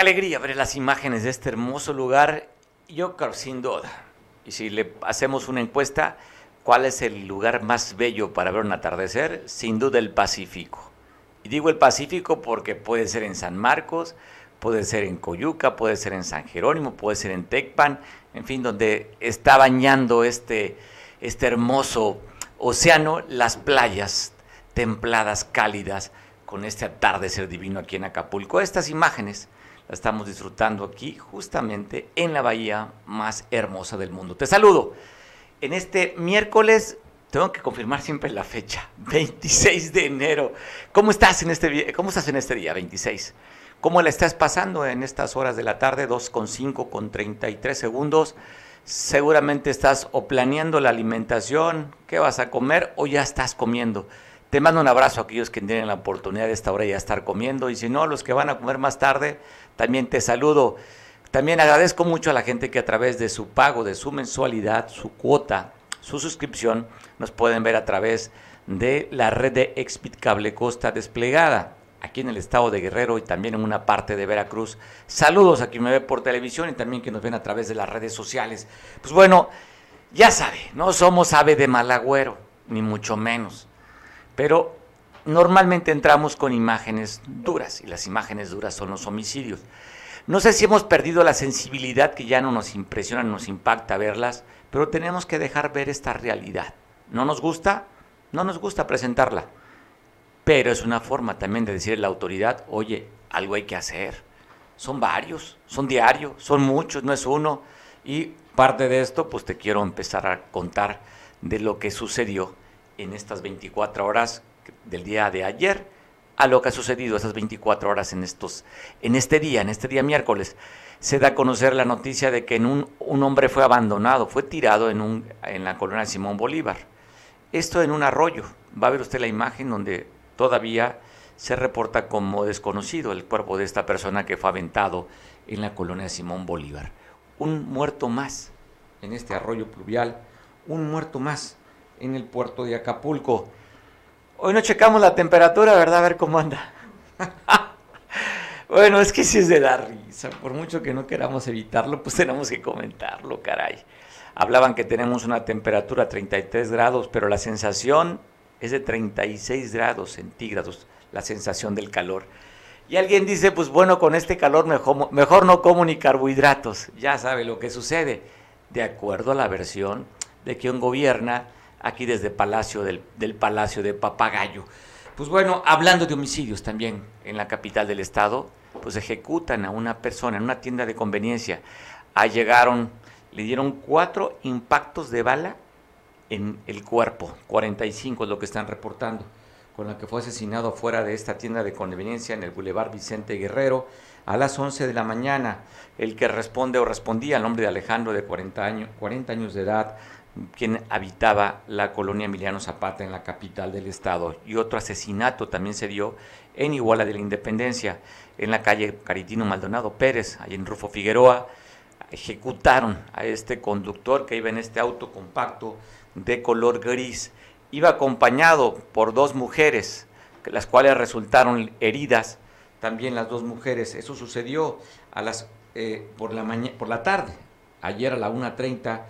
alegría ver las imágenes de este hermoso lugar. Yo creo, sin duda. Y si le hacemos una encuesta, ¿cuál es el lugar más bello para ver un atardecer? Sin duda el Pacífico. Y digo el Pacífico porque puede ser en San Marcos, puede ser en Coyuca, puede ser en San Jerónimo, puede ser en Tecpan, en fin, donde está bañando este, este hermoso océano, las playas templadas, cálidas, con este atardecer divino aquí en Acapulco. Estas imágenes estamos disfrutando aquí justamente en la bahía más hermosa del mundo. Te saludo. En este miércoles, tengo que confirmar siempre la fecha, 26 de enero. ¿Cómo estás en este, cómo estás en este día, 26? ¿Cómo la estás pasando en estas horas de la tarde, 2.5 con 33 segundos? Seguramente estás o planeando la alimentación, qué vas a comer o ya estás comiendo. Te mando un abrazo a aquellos que tienen la oportunidad de esta hora ya estar comiendo y si no, los que van a comer más tarde, también te saludo. También agradezco mucho a la gente que a través de su pago, de su mensualidad, su cuota, su suscripción, nos pueden ver a través de la red de Expit Cable Costa desplegada aquí en el estado de Guerrero y también en una parte de Veracruz. Saludos a quien me ve por televisión y también que nos ven a través de las redes sociales. Pues bueno, ya sabe, no somos ave de malagüero, ni mucho menos. Pero normalmente entramos con imágenes duras y las imágenes duras son los homicidios. No sé si hemos perdido la sensibilidad que ya no nos impresiona, nos impacta verlas, pero tenemos que dejar ver esta realidad. ¿No nos gusta? No nos gusta presentarla. Pero es una forma también de decirle a la autoridad, oye, algo hay que hacer. Son varios, son diarios, son muchos, no es uno. Y parte de esto, pues te quiero empezar a contar de lo que sucedió en estas 24 horas del día de ayer a lo que ha sucedido esas 24 horas en, estos, en este día, en este día miércoles. Se da a conocer la noticia de que en un, un hombre fue abandonado, fue tirado en, un, en la colonia Simón Bolívar. Esto en un arroyo. Va a ver usted la imagen donde todavía se reporta como desconocido el cuerpo de esta persona que fue aventado en la colonia Simón Bolívar. Un muerto más en este arroyo pluvial, un muerto más en el puerto de Acapulco. Hoy no checamos la temperatura, ¿verdad? A ver cómo anda. bueno, es que si es de dar risa. Por mucho que no queramos evitarlo, pues tenemos que comentarlo, caray. Hablaban que tenemos una temperatura 33 grados, pero la sensación es de 36 grados centígrados, la sensación del calor. Y alguien dice, pues bueno, con este calor mejor, mejor no como ni carbohidratos. Ya sabe lo que sucede. De acuerdo a la versión de quien gobierna aquí desde Palacio del, Palacio de Papagayo. Pues bueno, hablando de homicidios también en la capital del estado, pues ejecutan a una persona en una tienda de conveniencia. Ahí llegaron, le dieron cuatro impactos de bala en el cuerpo, 45 es lo que están reportando, con la que fue asesinado fuera de esta tienda de conveniencia en el Boulevard Vicente Guerrero a las 11 de la mañana. El que responde o respondía al nombre de Alejandro de 40 años, 40 años de edad, quien habitaba la colonia Emiliano Zapata en la capital del estado. Y otro asesinato también se dio en Iguala de la Independencia, en la calle Caritino Maldonado Pérez, ahí en Rufo Figueroa. Ejecutaron a este conductor que iba en este auto compacto de color gris. Iba acompañado por dos mujeres, las cuales resultaron heridas, también las dos mujeres. Eso sucedió a las, eh, por, la por la tarde, ayer a la 1.30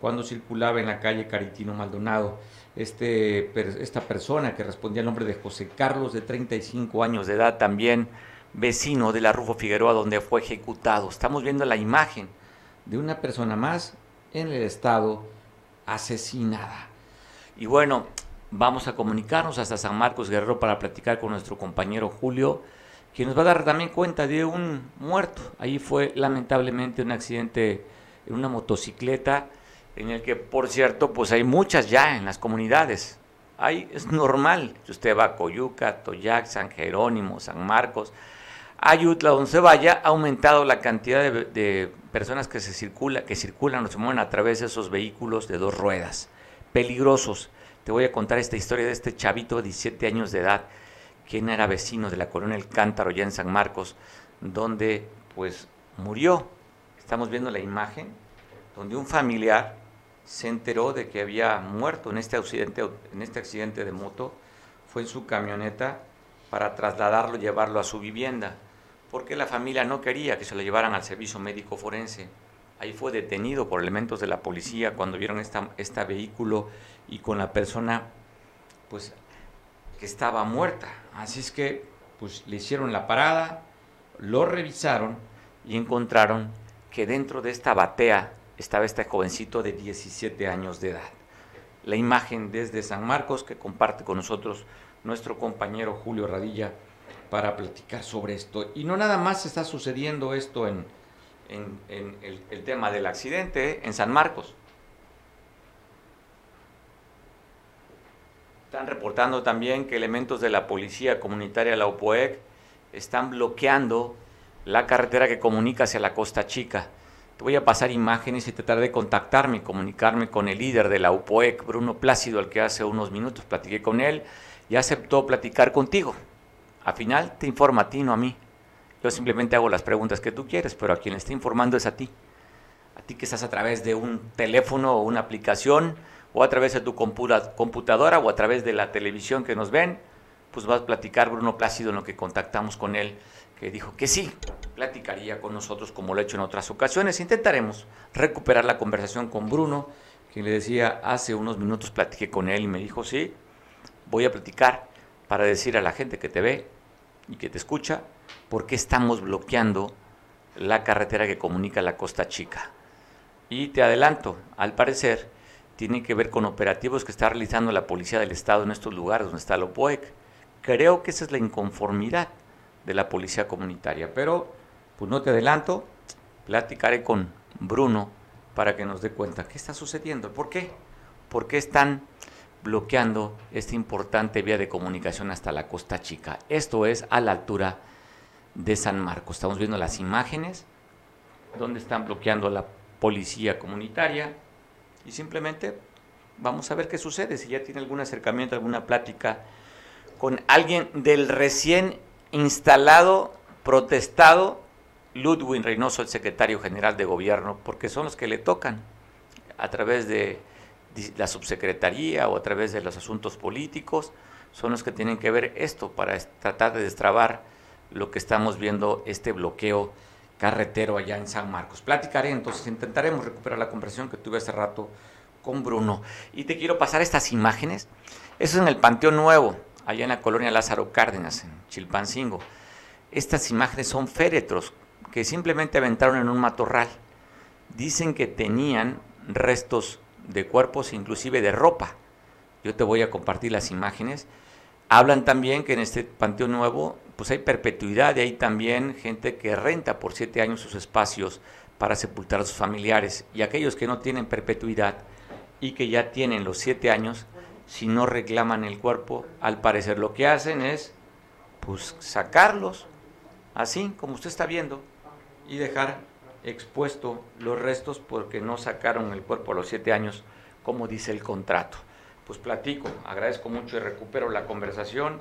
cuando circulaba en la calle Caritino Maldonado. Este, esta persona que respondía al nombre de José Carlos, de 35 años de edad, también vecino de la Rufo Figueroa, donde fue ejecutado. Estamos viendo la imagen de una persona más en el estado asesinada. Y bueno, vamos a comunicarnos hasta San Marcos Guerrero para platicar con nuestro compañero Julio, quien nos va a dar también cuenta de un muerto. Ahí fue lamentablemente un accidente en una motocicleta en el que, por cierto, pues hay muchas ya en las comunidades. Ahí es normal. Si usted va a Coyuca, Toyac, San Jerónimo, San Marcos, Ayutla, donde se vaya, ha aumentado la cantidad de, personas que se circula, que circulan o se mueven a través de esos vehículos de dos ruedas, peligrosos. Te voy a contar esta historia de este chavito de 17 años de edad, quien era vecino de la colonia El Cántaro, ya en San Marcos, donde pues murió. Estamos viendo la imagen donde un familiar se enteró de que había muerto en este accidente, en este accidente de moto, fue en su camioneta para trasladarlo, llevarlo a su vivienda. porque la familia no quería que se lo llevaran al servicio médico forense. Ahí fue detenido por elementos de la policía cuando vieron esta, este vehículo y con la persona pues que estaba muerta. Así es que pues le hicieron la parada, lo revisaron y encontraron que dentro de esta batea estaba este jovencito de 17 años de edad. La imagen desde San Marcos que comparte con nosotros nuestro compañero Julio Radilla para platicar sobre esto. Y no nada más está sucediendo esto en, el, tema del accidente ¿eh? en San Marcos. Están reportando también que elementos de la policía comunitaria la UPOEC están bloqueando la carretera que comunica hacia la Costa Chica. Voy a pasar imágenes y tratar de contactarme comunicarme con el líder de la UPOEC, Bruno Plácido, al que hace unos minutos platiqué con él y aceptó platicar contigo. Al final te informa a ti, no a mí. Yo simplemente hago las preguntas que tú quieres, pero a quien le está informando es a ti. A ti que estás a través de un teléfono o una aplicación, o a través de tu computadora, o a través de la televisión que nos ven, pues vas a platicar Bruno Plácido en lo que contactamos con él, que dijo que sí, platicaría con nosotros como lo he hecho en otras ocasiones. Intentaremos recuperar la conversación con Bruno, quien le decía hace unos minutos platiqué con él y me dijo, sí, voy a platicar para decir a la gente que te ve y que te escucha por qué estamos bloqueando la carretera que comunica la Costa Chica. Y te adelanto, al parecer, tiene que ver con operativos que está realizando la Policía del Estado en estos lugares donde está el OPOEC. Creo que esa es la inconformidad de la Policía Comunitaria, pero pues no te adelanto, platicaré con Bruno para que nos dé cuenta qué está sucediendo, por qué, por qué están bloqueando esta importante vía de comunicación hasta la Costa Chica. Esto es a la altura de San Marcos. Estamos viendo las imágenes donde están bloqueando la policía comunitaria y simplemente vamos a ver qué sucede, si ya tiene algún acercamiento, alguna plática con alguien del recién instalado, protestado Ludwig Reynoso, el secretario general de gobierno, porque son los que le tocan a través de la subsecretaría o a través de los asuntos políticos, son los que tienen que ver esto para tratar de destrabar lo que estamos viendo, este bloqueo carretero allá en San Marcos. Platicaré entonces, intentaremos recuperar la conversación que tuve hace rato con Bruno. Y te quiero pasar estas imágenes. Eso es en el Panteón Nuevo, allá en la colonia Lázaro Cárdenas, en Chilpancingo. Estas imágenes son féretros que simplemente aventaron en un matorral. Dicen que tenían restos de cuerpos, inclusive de ropa. Yo te voy a compartir las imágenes. Hablan también que en este Panteón Nuevo pues hay perpetuidad y hay también gente que renta por siete años sus espacios para sepultar a sus familiares. Y aquellos que no tienen perpetuidad y que ya tienen los siete años, si no reclaman el cuerpo, al parecer lo que hacen es pues sacarlos, así como usted está viendo, y dejar expuesto los restos porque no sacaron el cuerpo a los siete años, como dice el contrato. Pues platico, agradezco mucho y recupero la conversación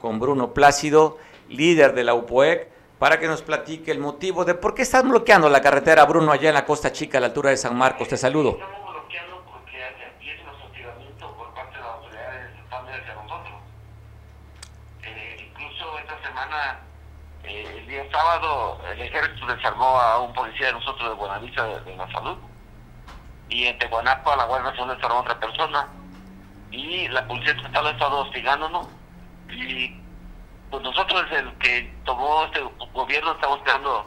con Bruno Plácido, líder de la UPOEC, para que nos platique el motivo de por qué están bloqueando la carretera, Bruno, allá en la Costa Chica, a la altura de San Marcos. Te saludo. Estamos bloqueando porque empiezan los hostigamientos por parte de las autoridades hacia nosotros. Eh, incluso esta eh, el día sábado el ejército desarmó a un policía de nosotros de Buenavista de, la Salud y en Tehuanaco a la Guardia Nacional desarmó a otra persona y la policía estatal ha estado hostigándonos y pues nosotros el que tomó este gobierno estamos buscando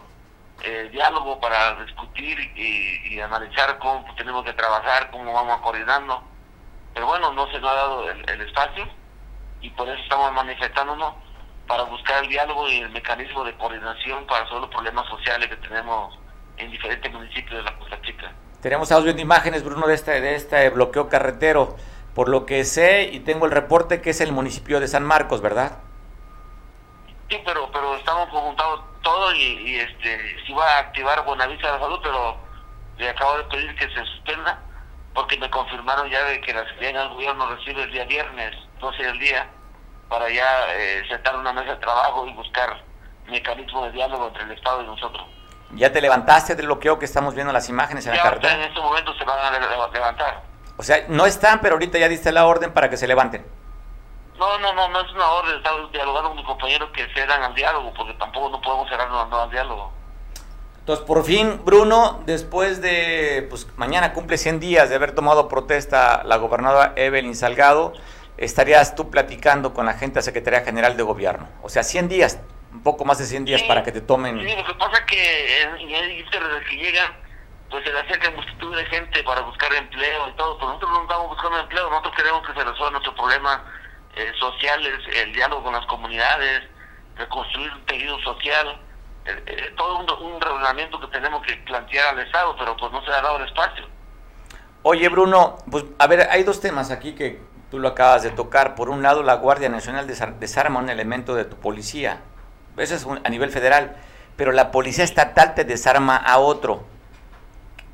eh, diálogo para discutir y, analizar cómo tenemos que trabajar, cómo vamos coordinando. Pero bueno, no se nos ha dado el, el espacio y por eso estamos manifestándonos para buscar el diálogo y el mecanismo de coordinación para resolver los problemas sociales que tenemos en diferentes municipios de la Costa Chica. Tenemos audio de imágenes, Bruno, de este, de este bloqueo carretero. Por lo que sé y tengo el reporte que es el municipio de San Marcos, ¿verdad? Sí, pero pero estamos conjuntados todo y, este si va a activar Bonavista de la Salud, pero le acabo de pedir que se suspenda porque me confirmaron ya de que la Secretaría del Gobierno recibe el día viernes, 12 del día, para ya eh, sentar una mesa de trabajo y buscar mecanismos de diálogo entre el Estado y nosotros. ¿Ya te levantaste del bloqueo que estamos viendo las imágenes en la carretera? en este momento se van a levantar. O sea, no están, pero ahorita ya diste la orden para que se levanten. No, no, no, no es una orden, estaba dialogando con mis compañeros que cedan al diálogo, porque tampoco no podemos cerrarnos al diálogo. Entonces, por fin, Bruno, después de, pues mañana cumple 100 días de haber tomado protesta la gobernadora Evelyn Salgado, estarías tú platicando con la gente de la Secretaría General de Gobierno. O sea, 100 días, un poco más de 100 días para que te tomen... Sí, lo que pasa es que en el desde que llegan, pues se le acerca multitud de gente para buscar empleo y todo, pero nosotros no estamos buscando empleo, nosotros queremos que se resuelva nuestro problema eh, sociales, el diálogo con las comunidades, reconstruir un tejido social, eh, eh, todo un, un, reglamento que tenemos que plantear al Estado, pero pues no se ha dado el espacio. Oye, Bruno, pues a ver, hay dos temas aquí que tú lo acabas de tocar. Por un lado, la Guardia Nacional desarma un elemento de tu policía. Eso es a nivel federal. Pero la policía estatal te desarma a otro.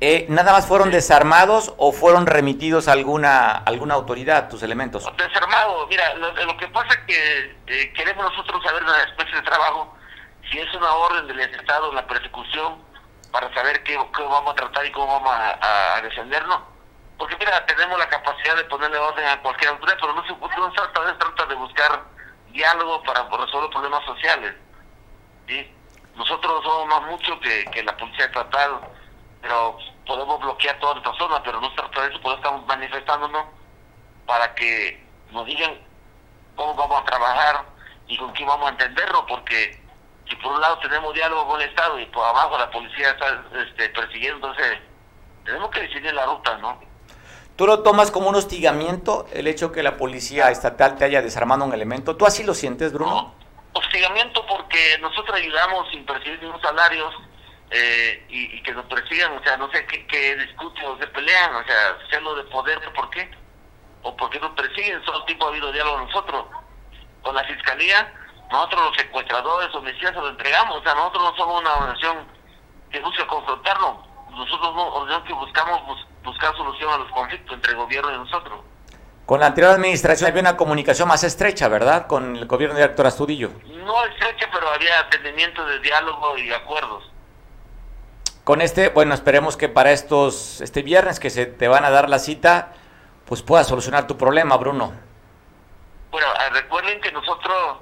Eh, ¿Nada más fueron desarmados o fueron remitidos a alguna, alguna autoridad tus elementos? Desarmados, mira, lo, que pasa es que eh, queremos nosotros saber una especie de trabajo, si es una orden del Estado la persecución, para saber qué, vamos a tratar y cómo vamos a, defendernos. Porque mira, tenemos la capacidad de ponerle orden a cualquier autoridad, pero no se, no se trata de buscar diálogo para resolver problemas sociales. ¿sí? Nosotros somos más mucho que, que la policía estatal, pero podemos bloquear toda nuestra zona, pero no se trata de eso, pues estamos manifestándonos para que nos digan cómo vamos a trabajar y con quién vamos a entenderlo, porque si por un lado tenemos diálogo con el Estado y por abajo la policía está este, persiguiendo, entonces tenemos que decidir la ruta, ¿no? ¿Tú lo tomas como un hostigamiento el hecho que la policía estatal te haya desarmado un elemento? ¿Tú así lo sientes, Bruno? hostigamiento porque nosotros ayudamos sin percibir ningún salarios eh, y, que nos persigan, o sea, no sé qué, qué discuten o se pelean, o sea, celo de poder, ¿por qué? ¿O por qué nos persiguen? Solo tipo ha habido diálogo nosotros. Con la fiscalía, nosotros los secuestradores, homicidas, se lo entregamos, o sea, nosotros no somos una organización que busca confrontarnos, nosotros no, organización que buscamos buscar solución a los conflictos entre el gobierno y nosotros. Con la anterior administración había una comunicación más estrecha, ¿verdad? Con el gobierno de Héctor Astudillo. No estrecha, pero había atendimiento de diálogo y acuerdos. Con este, bueno, esperemos que para estos, este viernes que se te van a dar la cita, pues puedas solucionar tu problema, Bruno. Bueno, ah, recuerden que nosotros,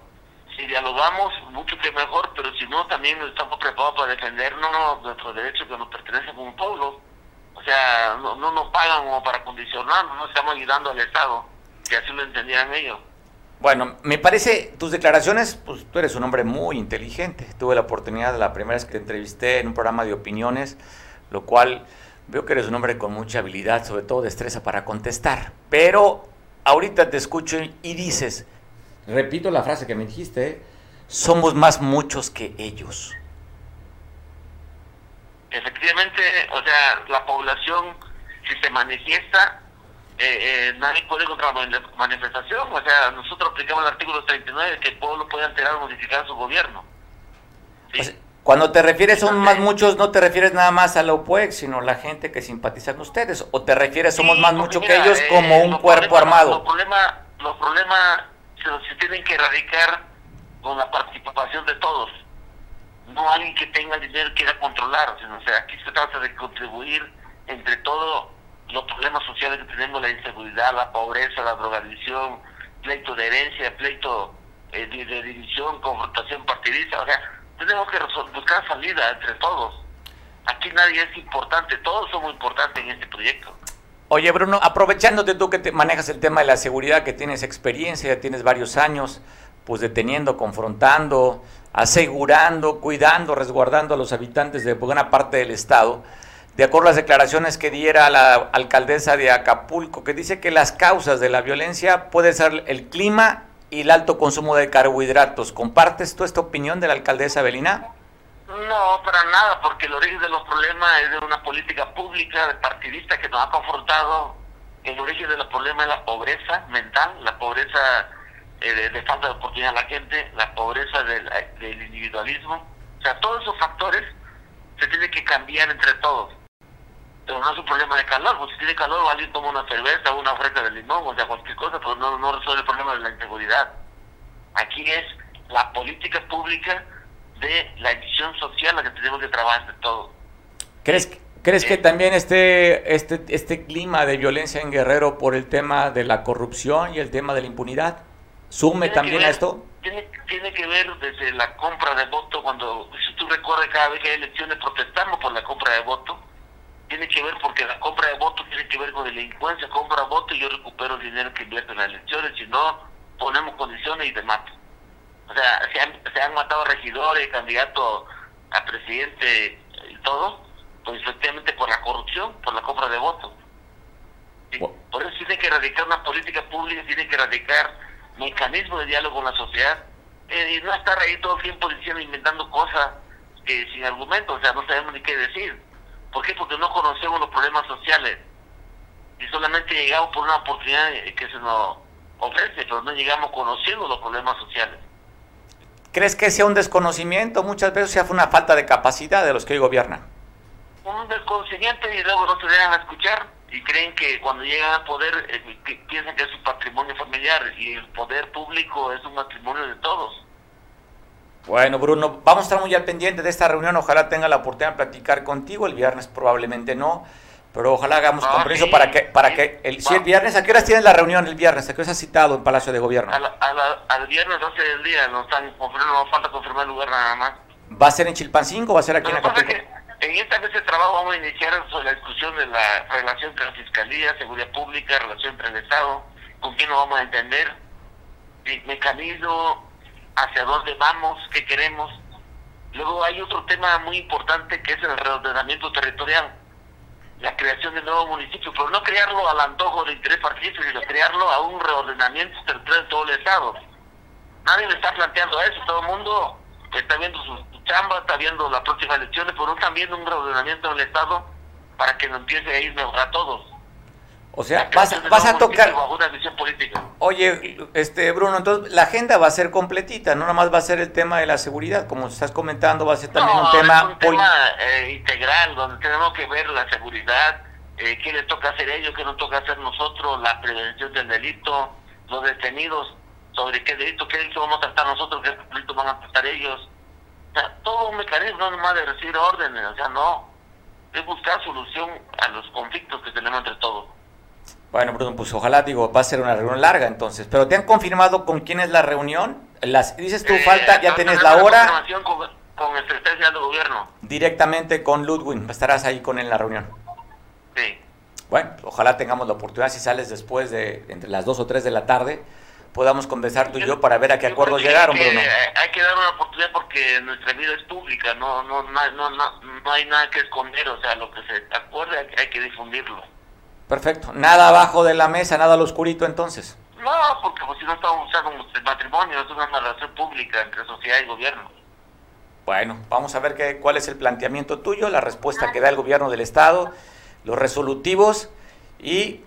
si dialogamos, mucho que mejor, pero si no, también estamos preparados para defendernos nuestros derechos que nos pertenecen como pueblo. O sea, no, no nos pagan como para condicionarnos, no estamos ayudando al Estado, que así lo entendían ellos. Bueno, me parece tus declaraciones, pues tú eres un hombre muy inteligente. Tuve la oportunidad, la primera vez que te entrevisté en un programa de opiniones, lo cual veo que eres un hombre con mucha habilidad, sobre todo destreza para contestar. Pero ahorita te escucho y dices, repito la frase que me dijiste, somos más muchos que ellos. Efectivamente, o sea, la población, si se manifiesta, eh, eh, nadie puede encontrar manifestación. O sea, nosotros aplicamos el artículo 39 que el pueblo puede alterar o modificar su gobierno. cuando te refieres somos más muchos, no te refieres nada más a la OPUEX, sino la gente que simpatiza con ustedes. ¿O te refieres somos más muchos que ellos como eh, un cuerpo armado? Los problemas los problemas se, tienen que erradicar con la participación de todos. No alguien que tenga dinero y quiera controlar. O sea, aquí se trata de contribuir entre todos los problemas sociales que tenemos, la inseguridad, la pobreza, la drogadicción, pleito de herencia, pleito eh, de, división, confrontación partidista, o sea, tenemos que buscar salida entre todos. Aquí nadie es importante, todos somos importantes en este proyecto. Oye, Bruno, aprovechándote tú que te manejas el tema de la seguridad, que tienes experiencia, ya tienes varios años, pues deteniendo, confrontando, asegurando, cuidando, resguardando a los habitantes de buena parte del Estado de acuerdo a las declaraciones que diera la alcaldesa de Acapulco, que dice que las causas de la violencia pueden ser el clima y el alto consumo de carbohidratos. ¿Compartes tú esta opinión de la alcaldesa Belina? No, para nada, porque el origen de los problemas es de una política pública, de partidista que nos ha confrontado. El origen de los problemas es la pobreza mental, la pobreza eh, de, falta de oportunidad a la gente, la pobreza del, del individualismo. O sea, todos esos factores se tienen que cambiar entre todos pero no es un problema de calor, pues si tiene calor alguien toma una cerveza, una fresa de limón, o sea, cualquier cosa, pero no, no resuelve el problema de la inseguridad. Aquí es la política pública de la edición social la que tenemos que trabajar de todo. ¿Crees, ¿crees que también este, este, este clima de violencia en Guerrero por el tema de la corrupción y el tema de la impunidad? sume también a esto? Tiene, tiene que ver desde la compra de voto, cuando, si tú recuerdas, cada vez que hay elecciones protestamos por la compra de voto, tiene que ver porque la compra de voto tiene que ver con delincuencia, compra voto y yo recupero el dinero que invierto en las elecciones, si no, ponemos condiciones y te mato. O sea, se han, se han matado regidores, candidatos a presidente y todo, pues efectivamente por la corrupción, por la compra de votos. Por eso tiene que erradicar una política pública, tiene que erradicar mecanismos de diálogo con la sociedad eh, y no estar ahí todo el tiempo diciendo, inventando cosas que sin argumentos, o sea, no sabemos ni qué decir. ¿Por qué? Porque no conocemos los problemas sociales y solamente llegamos por una oportunidad que se nos ofrece, pero no llegamos conociendo los problemas sociales. ¿Crees que sea un desconocimiento? Muchas veces sea una falta de capacidad de los que hoy gobiernan. Un desconocimiento y luego no se dejan escuchar y creen que cuando llegan al poder eh, piensan que es su patrimonio familiar y el poder público es un matrimonio de todos. Bueno, Bruno, vamos a estar muy al pendiente de esta reunión. Ojalá tenga la oportunidad de platicar contigo. El viernes probablemente no, pero ojalá hagamos ah, compromiso para que, para que el, si el viernes, ¿a qué horas tienes la reunión el viernes? ¿A qué horas has citado en Palacio de Gobierno? al viernes 12 del día, no, están no falta confirmar el lugar nada más. ¿Va a ser en Chilpancingo o va a ser aquí en Acapulco? En esta vez de trabajo vamos a iniciar sobre la discusión de la relación entre la Fiscalía, Seguridad Pública, relación entre el Estado, con quién nos vamos a entender, el mecanismo, hacia dónde vamos, qué queremos. Luego hay otro tema muy importante que es el reordenamiento territorial, la creación de nuevos municipios, pero no crearlo al antojo de interés partidista, sino crearlo a un reordenamiento territorial de todo el Estado. Nadie le está planteando eso, todo el mundo está viendo sus chamba, está viendo las próximas elecciones, pero también un reordenamiento del Estado para que nos empiece a ir a todos. O sea, vas, a tocar... Oye, este Bruno, entonces la agenda va a ser completita, no nada más va a ser el tema de la seguridad, como estás comentando, va a ser también un tema... Es un tema eh, integral, donde tenemos que ver la seguridad, eh, qué le toca hacer ellos, qué nos toca hacer nosotros, la prevención del delito, los detenidos, sobre qué delito, qué delito vamos a tratar nosotros, qué delito van a tratar ellos. O sea, todo un mecanismo, no nomás de recibir órdenes, o sea, no. Es buscar solución a los conflictos que tenemos entre todos. Bueno, Bruno, pues ojalá, digo, va a ser una reunión larga entonces. Pero ¿te han confirmado con quién es la reunión? Las, dices tú, eh, falta, ya tienes la hora. Con, con el secretario de gobierno. Directamente con Ludwig, estarás ahí con él en la reunión. Sí. Bueno, ojalá tengamos la oportunidad, si sales después de entre las 2 o 3 de la tarde, podamos conversar tú y yo para ver a qué acuerdos llegaron, Bruno. Hay que dar una oportunidad porque nuestra vida es pública, no, no, no, no, no hay nada que esconder, o sea, lo que se acuerde hay que difundirlo. Perfecto, nada abajo de la mesa, nada al oscurito entonces. No, porque pues, si no estamos usando el matrimonio, es una relación pública entre sociedad y gobierno. Bueno, vamos a ver qué, cuál es el planteamiento tuyo, la respuesta que da el gobierno del Estado, los resolutivos y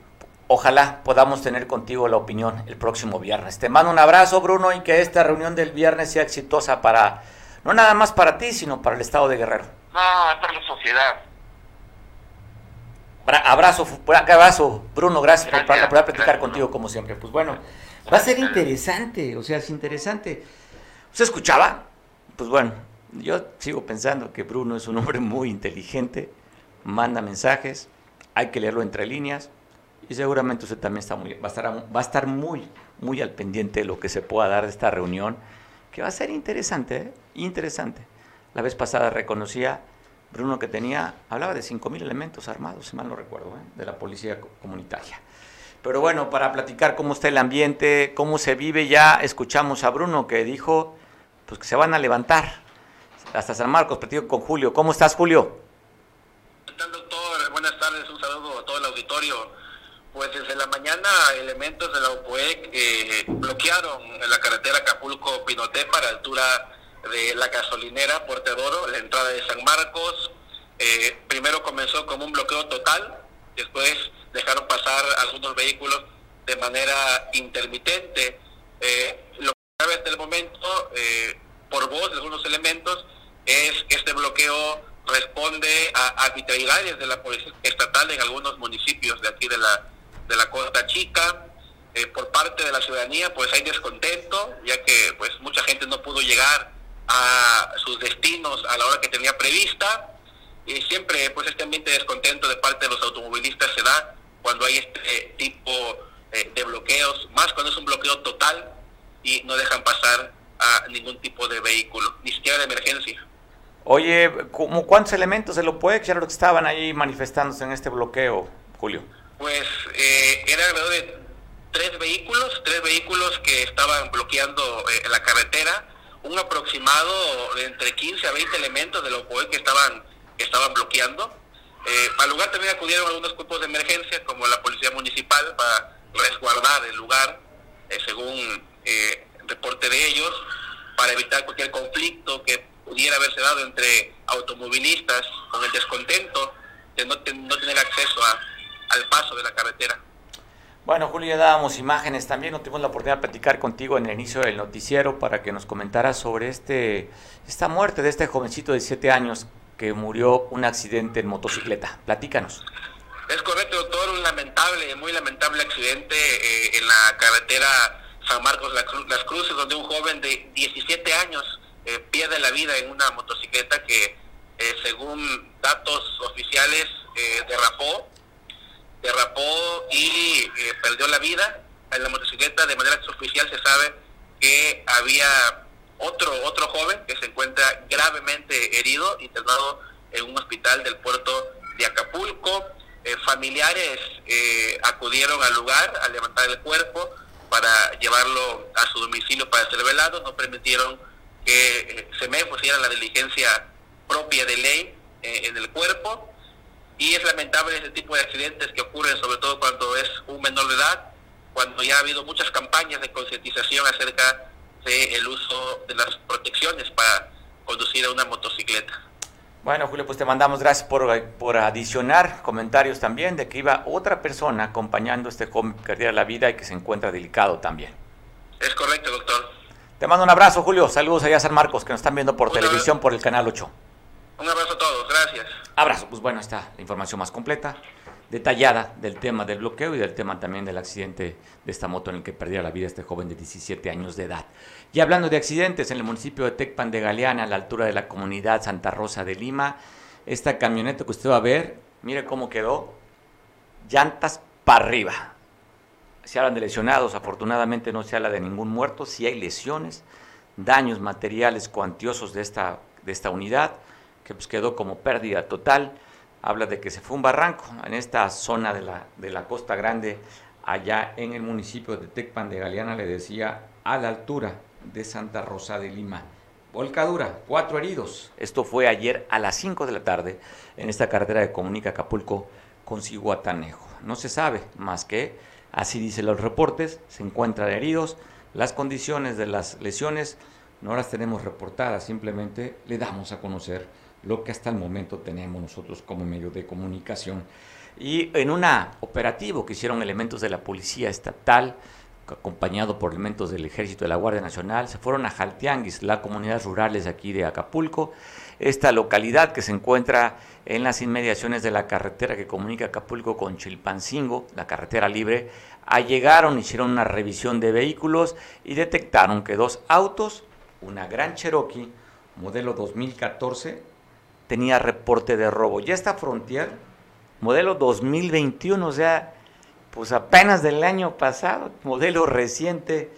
ojalá podamos tener contigo la opinión el próximo viernes. Te mando un abrazo, Bruno, y que esta reunión del viernes sea exitosa para, no nada más para ti, sino para el Estado de Guerrero. No, para la sociedad. Abrazo, abrazo, Bruno, gracias, por, poder platicar contigo como siempre. Pues bueno, va a ser interesante, o sea, es interesante. ¿Se escuchaba? Pues bueno, yo sigo pensando que Bruno es un hombre muy inteligente, manda mensajes, hay que leerlo entre líneas, y seguramente usted también está muy, va, a estar, va a estar muy, muy al pendiente de lo que se pueda dar de esta reunión, que va a ser interesante, ¿eh? interesante. La vez pasada reconocía Bruno que tenía, hablaba de 5.000 elementos armados, si mal no recuerdo, ¿eh? de la policía comunitaria. Pero bueno, para platicar cómo está el ambiente, cómo se vive, ya escuchamos a Bruno que dijo pues que se van a levantar hasta San Marcos, platico con Julio. ¿Cómo estás, Julio? doctor? Buenas tardes, un saludo a todo el auditorio. Pues desde la mañana elementos de la OPOEC eh, bloquearon la carretera Acapulco-Pinoté para altura de la gasolinera Puerto Oro, la entrada de San Marcos. Eh, primero comenzó como un bloqueo total, después dejaron pasar algunos vehículos de manera intermitente. Eh, lo que sabe hasta el momento, por voz de algunos elementos, es que este bloqueo responde a arbitrariedades de la policía estatal en algunos municipios de aquí de la de la Costa Chica. Eh, por parte de la ciudadanía pues hay descontento, ya que pues mucha gente no pudo llegar a sus destinos a la hora que tenía prevista. Y siempre pues este ambiente de descontento de parte de los automovilistas se da cuando hay este tipo eh, de bloqueos, más cuando es un bloqueo total. y no dejan pasar a ningún tipo de vehículo, ni siquiera de emergencia. Oye, ¿cómo cuántos elementos de lo puede que estaban ahí manifestándose en este bloqueo, Julio? Pues eh, era alrededor de tres vehículos, tres vehículos que estaban bloqueando eh, la carretera, un aproximado de entre 15 a 20 elementos de lo que estaban, que estaban bloqueando. Eh, al lugar también acudieron algunos grupos de emergencia, como la Policía Municipal, para resguardar el lugar, eh, según eh, reporte de ellos, para evitar cualquier conflicto que pudiera haberse dado entre automovilistas con el descontento de no, no tener acceso al paso de la carretera. Bueno, Julio, ya dábamos imágenes también, no tuvimos la oportunidad de platicar contigo en el inicio del noticiero para que nos comentaras sobre este, esta muerte de este jovencito de 7 años que murió un accidente en motocicleta. Platícanos. Es correcto, doctor, un lamentable, muy lamentable accidente eh, en la carretera San Marcos Las Cruces, donde un joven de 17 años eh, pierde la vida en una motocicleta que, eh, según datos oficiales, derrapó derrapó y eh, perdió la vida. En la motocicleta de manera extraoficial se sabe que había otro, otro joven que se encuentra gravemente herido, internado en un hospital del puerto de Acapulco. Eh, familiares eh, acudieron al lugar a levantar el cuerpo para llevarlo a su domicilio para ser velado, no permitieron que se me pusiera la diligencia propia de ley en el cuerpo y es lamentable ese tipo de accidentes que ocurren sobre todo cuando es un menor de edad, cuando ya ha habido muchas campañas de concientización acerca del el uso de las protecciones para conducir a una motocicleta. Bueno, Julio, pues te mandamos gracias por, por adicionar comentarios también de que iba otra persona acompañando este joven que perdiera la vida y que se encuentra delicado también. Es correcto, doctor. Te mando un abrazo, Julio. Saludos allá a San Marcos, que nos están viendo por televisión por el canal 8. Un abrazo a todos, gracias. Abrazo, pues bueno, está la información más completa, detallada del tema del bloqueo y del tema también del accidente de esta moto en el que perdiera la vida este joven de 17 años de edad. Y hablando de accidentes, en el municipio de Tecpan de Galeana, a la altura de la comunidad Santa Rosa de Lima, esta camioneta que usted va a ver, mire cómo quedó, llantas para arriba. Se hablan de lesionados, afortunadamente no se habla de ningún muerto, si hay lesiones, daños materiales cuantiosos de esta, de esta unidad que pues quedó como pérdida total. Habla de que se fue un barranco en esta zona de la, de la Costa Grande, allá en el municipio de Tecpan de Galeana, le decía, a la altura de Santa Rosa de Lima. Volcadura, cuatro heridos. Esto fue ayer a las 5 de la tarde en esta carretera de comunica Acapulco con Ciguatanejo. No se sabe más que, así dicen los reportes, se encuentran heridos. Las condiciones de las lesiones no las tenemos reportadas, simplemente le damos a conocer lo que hasta el momento tenemos nosotros como medio de comunicación. Y en un operativo que hicieron elementos de la Policía Estatal, acompañado por elementos del Ejército de la Guardia Nacional, se fueron a Jaltianguis, la comunidad rurales aquí de Acapulco, esta localidad que se encuentra en las inmediaciones de la carretera que comunica Acapulco con Chilpancingo, la carretera libre, llegaron, hicieron una revisión de vehículos y detectaron que dos autos, una gran Cherokee, modelo 2014, tenía reporte de robo. Ya esta Frontier, modelo 2021, o sea, pues apenas del año pasado, modelo reciente,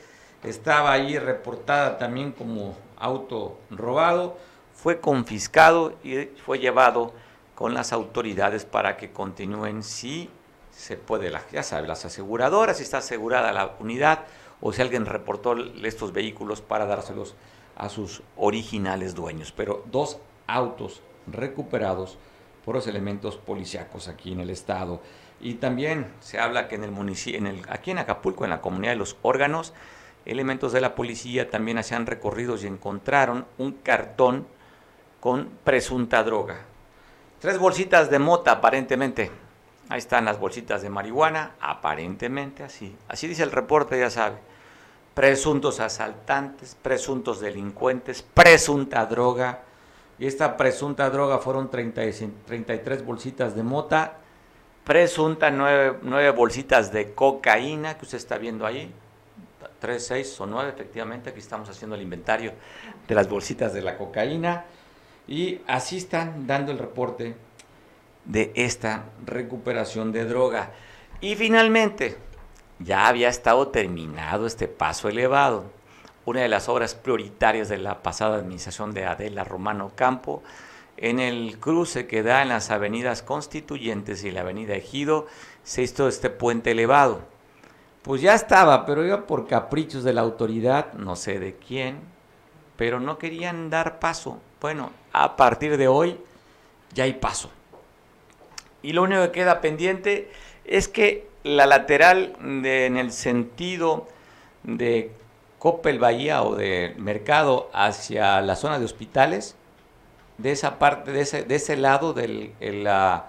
estaba ahí reportada también como auto robado, fue confiscado y fue llevado con las autoridades para que continúen si se puede, ya sabe, las aseguradoras, si está asegurada la unidad o si alguien reportó estos vehículos para dárselos a sus originales dueños. Pero dos autos recuperados por los elementos policíacos aquí en el estado. Y también se habla que en el municipio, aquí en Acapulco, en la comunidad de los órganos, elementos de la policía también hacían recorridos y encontraron un cartón con presunta droga. Tres bolsitas de mota, aparentemente. Ahí están las bolsitas de marihuana, aparentemente así. Así dice el reporte, ya sabe. Presuntos asaltantes, presuntos delincuentes, presunta droga esta presunta droga fueron 33 bolsitas de mota, presunta 9, bolsitas de cocaína que usted está viendo ahí, 3, 6 o 9 efectivamente, aquí estamos haciendo el inventario de las bolsitas de la cocaína. Y así están dando el reporte de esta recuperación de droga. Y finalmente, ya había estado terminado este paso elevado una de las obras prioritarias de la pasada administración de Adela Romano Campo, en el cruce que da en las avenidas Constituyentes y la avenida Ejido, se hizo este puente elevado. Pues ya estaba, pero iba por caprichos de la autoridad, no sé de quién, pero no querían dar paso. Bueno, a partir de hoy ya hay paso. Y lo único que queda pendiente es que la lateral en el sentido de Coppel Bahía o de Mercado hacia la zona de hospitales, de esa parte, de ese, de ese lado de la,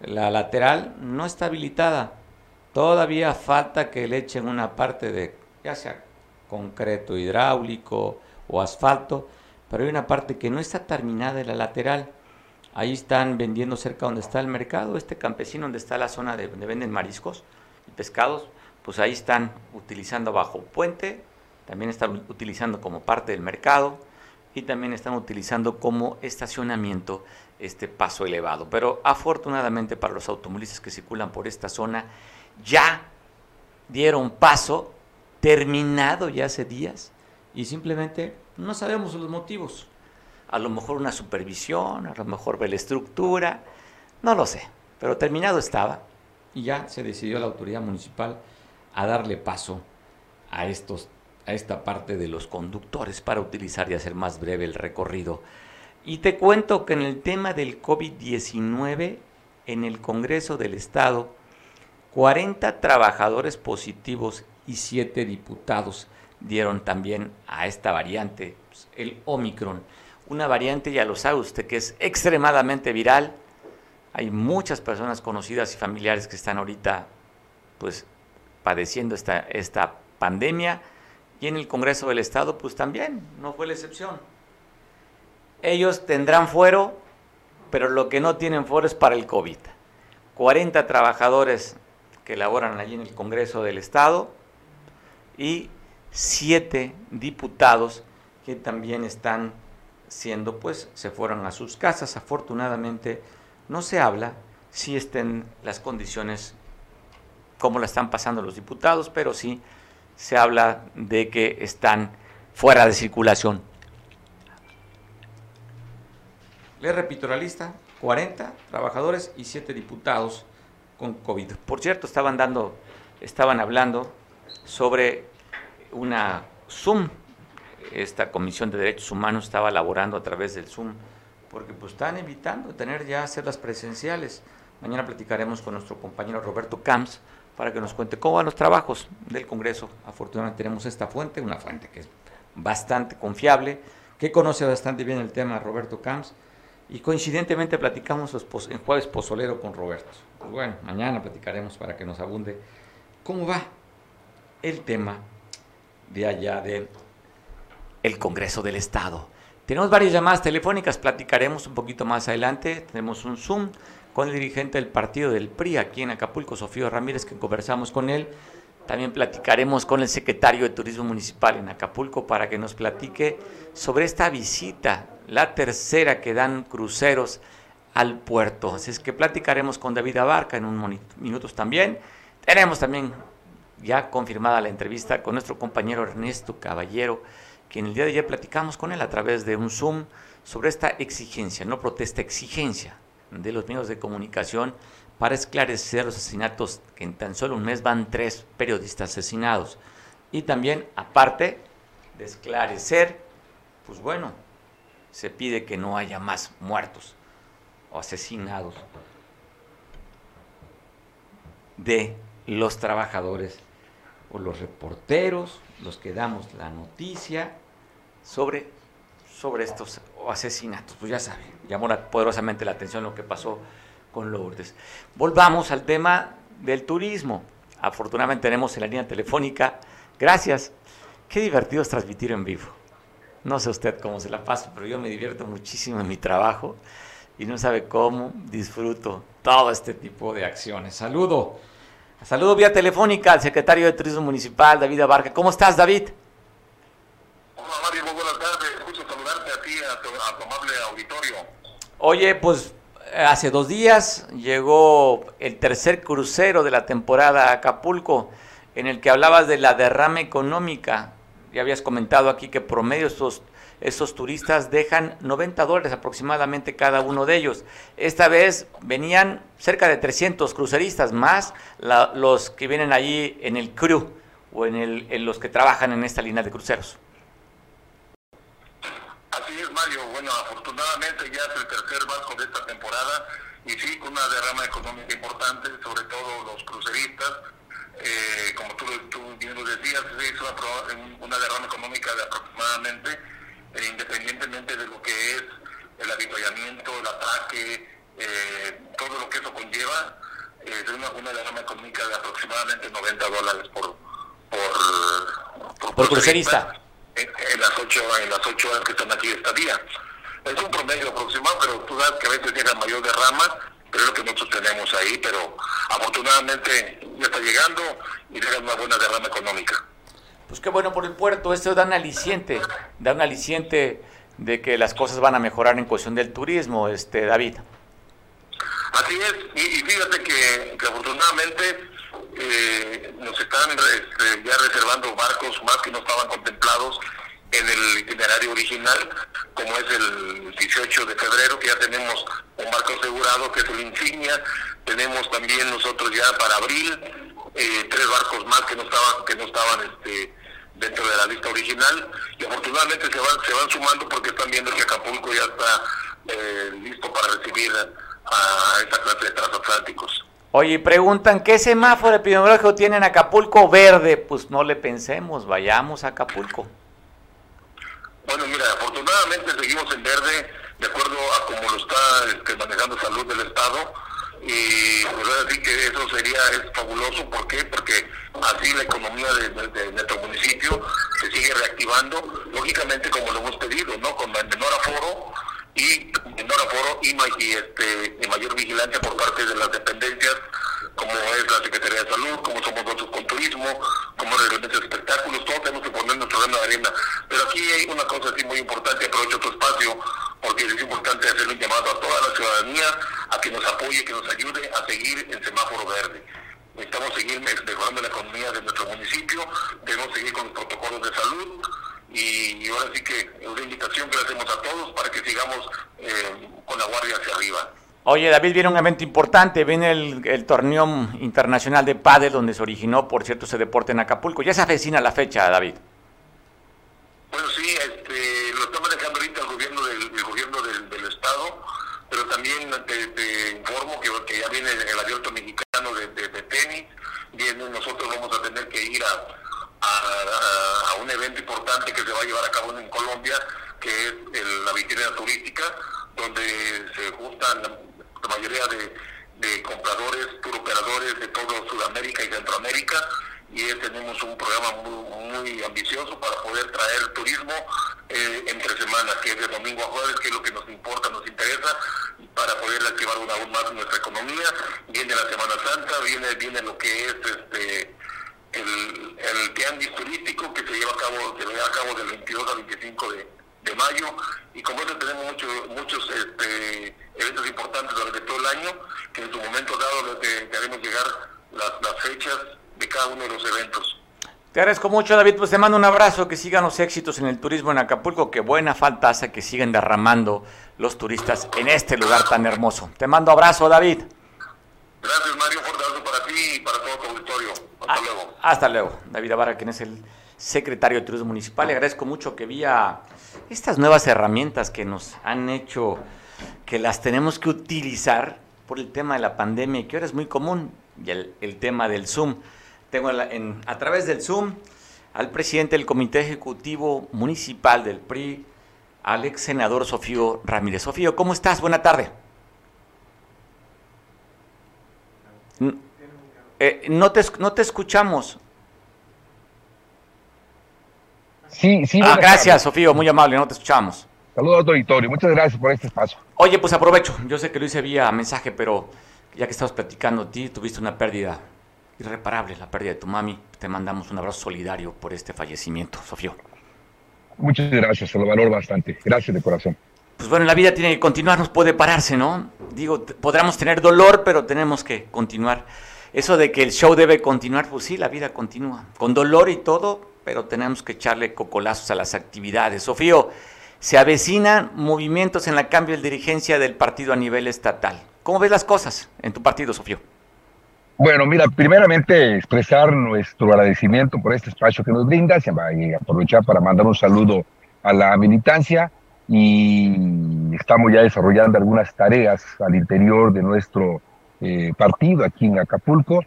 la lateral, no está habilitada. Todavía falta que le echen una parte de, ya sea concreto hidráulico o asfalto, pero hay una parte que no está terminada en la lateral. Ahí están vendiendo cerca donde está el mercado, este campesino donde está la zona de donde venden mariscos y pescados, pues ahí están utilizando bajo puente, también están utilizando como parte del mercado y también están utilizando como estacionamiento este paso elevado. Pero afortunadamente para los automovilistas que circulan por esta zona ya dieron paso, terminado ya hace días, y simplemente no sabemos los motivos. A lo mejor una supervisión, a lo mejor ve la estructura, no lo sé, pero terminado estaba y ya se decidió la autoridad municipal a darle paso a estos a esta parte de los conductores para utilizar y hacer más breve el recorrido. Y te cuento que en el tema del COVID-19, en el Congreso del Estado, 40 trabajadores positivos y 7 diputados dieron también a esta variante, pues, el Omicron. Una variante, ya lo sabe usted, que es extremadamente viral. Hay muchas personas conocidas y familiares que están ahorita pues padeciendo esta, esta pandemia y en el Congreso del Estado, pues también, no fue la excepción. Ellos tendrán fuero, pero lo que no tienen fuero es para el COVID. 40 trabajadores que laboran allí en el Congreso del Estado y 7 diputados que también están siendo, pues, se fueron a sus casas. Afortunadamente, no se habla si estén las condiciones como la están pasando los diputados, pero sí se habla de que están fuera de circulación. Le repito la lista, 40 trabajadores y 7 diputados con COVID. Por cierto, estaban dando, estaban hablando sobre una Zoom. Esta Comisión de Derechos Humanos estaba laborando a través del Zoom, porque pues están evitando tener ya las presenciales. Mañana platicaremos con nuestro compañero Roberto Camps para que nos cuente cómo van los trabajos del Congreso. Afortunadamente tenemos esta fuente, una fuente que es bastante confiable, que conoce bastante bien el tema Roberto Camps, y coincidentemente platicamos en jueves pozolero con Roberto. Pues bueno, mañana platicaremos para que nos abunde cómo va el tema de allá de el Congreso del Estado. Tenemos varias llamadas telefónicas, platicaremos un poquito más adelante, tenemos un Zoom con el dirigente del partido del PRI aquí en Acapulco, Sofío Ramírez, que conversamos con él. También platicaremos con el secretario de Turismo Municipal en Acapulco para que nos platique sobre esta visita, la tercera que dan cruceros al puerto. Así es que platicaremos con David Abarca en unos minutos también. Tenemos también ya confirmada la entrevista con nuestro compañero Ernesto Caballero, que en el día de ayer platicamos con él a través de un Zoom sobre esta exigencia, no protesta, exigencia de los medios de comunicación para esclarecer los asesinatos, que en tan solo un mes van tres periodistas asesinados. Y también, aparte de esclarecer, pues bueno, se pide que no haya más muertos o asesinados de los trabajadores o los reporteros, los que damos la noticia sobre sobre estos asesinatos. Pues ya sabe, llamó poderosamente la atención lo que pasó con Lourdes. Volvamos al tema del turismo. Afortunadamente tenemos en la línea telefónica. Gracias. Qué divertido es transmitir en vivo. No sé usted cómo se la pasa, pero yo me divierto muchísimo en mi trabajo y no sabe cómo disfruto todo este tipo de acciones. Saludo. Saludo vía telefónica al secretario de Turismo Municipal, David Abarca. ¿Cómo estás, David? Hola, Mario. Muy buenas tardes. Oye, pues hace dos días llegó el tercer crucero de la temporada a Acapulco, en el que hablabas de la derrama económica ya habías comentado aquí que promedio estos, turistas dejan 90 dólares aproximadamente cada uno de ellos. Esta vez venían cerca de 300 cruceristas, más los que vienen allí en el crew o en, el, en los que trabajan en esta línea de cruceros. Mario. Bueno, afortunadamente ya es el tercer barco de esta temporada y sí, con una derrama económica importante, sobre todo los cruceristas. Eh, como tú, bien lo decías, se hizo una, derrama económica de aproximadamente, eh, independientemente de lo que es el avituallamiento, el ataque, eh, todo lo que eso conlleva, es una, una, derrama económica de aproximadamente 90 dólares por, por, por, crucerista. En, las ocho, en las ocho horas que están aquí esta día. Es un promedio aproximado, pero tú sabes que a veces llega mayor derrama, pero es lo que nosotros tenemos ahí, pero afortunadamente ya está llegando y deja una buena derrama económica. Pues qué bueno por el puerto, esto da un aliciente, da un aliciente de que las cosas van a mejorar en cuestión del turismo, este David. Así es, y, fíjate que, afortunadamente eh, nos están este, ya reservando barcos más que no estaban contemplados en el itinerario original, como es el 18 de febrero, que ya tenemos un barco asegurado, que es el Insignia, tenemos también nosotros ya para abril eh, tres barcos más que no estaban, que no estaban este, dentro de la lista original, y afortunadamente se van, se van sumando porque están viendo que Acapulco ya está eh, listo para recibir a esta clase de transatlánticos. Oye, preguntan, ¿qué semáforo epidemiológico tiene en Acapulco verde? Pues no le pensemos, vayamos a Acapulco. Bueno, mira, afortunadamente seguimos en verde, de acuerdo a cómo lo está este, manejando salud del Estado. Y pues decir que eso sería es fabuloso. ¿Por qué? Porque así la economía de, nuestro municipio se sigue reactivando, lógicamente como lo hemos pedido, ¿no? Con menor aforo y menor aforo y, y, este, y mayor vigilancia por parte de las dependencias como es la Secretaría de Salud, como somos nosotros con turismo, como reglamento de espectáculos, todos tenemos que poner nuestro grano de arena. Pero aquí hay una cosa así muy importante, aprovecho tu espacio, porque es importante hacer un llamado a toda la ciudadanía a que nos apoye, que nos ayude a seguir en semáforo verde. Necesitamos seguir mejorando la economía de nuestro municipio, debemos seguir con los protocolos de salud y, ahora sí que es una invitación que le hacemos a todos para que sigamos eh, con la guardia hacia arriba. Oye, David, viene un evento importante, viene el, torneo internacional de pádel donde se originó, por cierto, ese deporte en Acapulco. Ya se avecina la fecha, David. Bueno, sí, este, lo está manejando ahorita el gobierno del, gobierno del, estado, pero también te, informo que, ya viene el abierto mexicano de, tenis, viene, nosotros vamos a tener que ir a, a, un evento importante que se va a llevar a cabo en Colombia, que es la vitrina turística, donde se juntan la mayoría de, compradores, operadores de todo Sudamérica y Centroamérica y tenemos un programa muy, ambicioso para poder traer turismo eh, entre semanas, que es de domingo a jueves, que es lo que nos importa, nos interesa, para poder activar aún más nuestra economía. Viene la Semana Santa, viene viene lo que es este el, el turístico que se lleva a cabo, se lleva a cabo del 22 al 25 de, de mayo y como eso tenemos muchos muchos este, eventos importantes durante todo el año que en su momento dado te, haremos llegar las, las, fechas de cada uno de los eventos. Te agradezco mucho David, pues te mando un abrazo, que sigan los éxitos en el turismo en Acapulco, que buena falta hace que sigan derramando los turistas en este lugar tan hermoso. Te mando abrazo David. Gracias Mario, un fuerte abrazo para ti y para todo tu auditorio. Hasta ah, luego. Hasta luego. David Abarra, quien es el secretario de Turismo Municipal. Le agradezco mucho que vía estas nuevas herramientas que nos han hecho que las tenemos que utilizar por el tema de la pandemia que ahora es muy común, y el, tema del Zoom. Tengo en, a través del Zoom al presidente del Comité Ejecutivo Municipal del PRI, al ex senador Sofío Ramírez. Sofío, ¿cómo estás? Buena tarde. Eh, no, te, no te escuchamos. Sí, sí. Ah, gracias, Sofío, muy amable, no te escuchamos. Saludos a tu auditorio, muchas gracias por este espacio. Oye, pues aprovecho, yo sé que lo hice vía mensaje, pero ya que estamos platicando ti, tuviste una pérdida irreparable, la pérdida de tu mami. Te mandamos un abrazo solidario por este fallecimiento, Sofío. Muchas gracias, se lo valoro bastante. Gracias de corazón. Pues bueno, la vida tiene que continuar, nos puede pararse, ¿no? Digo, podremos tener dolor, pero tenemos que continuar. Eso de que el show debe continuar, pues sí, la vida continúa. Con dolor y todo, pero tenemos que echarle cocolazos a las actividades. Sofío, se avecinan movimientos en la cambio de dirigencia del partido a nivel estatal. ¿Cómo ves las cosas en tu partido, Sofío? Bueno, mira, primeramente expresar nuestro agradecimiento por este espacio que nos brinda y aprovechar para mandar un saludo a la militancia y estamos ya desarrollando algunas tareas al interior de nuestro eh, partido aquí en Acapulco.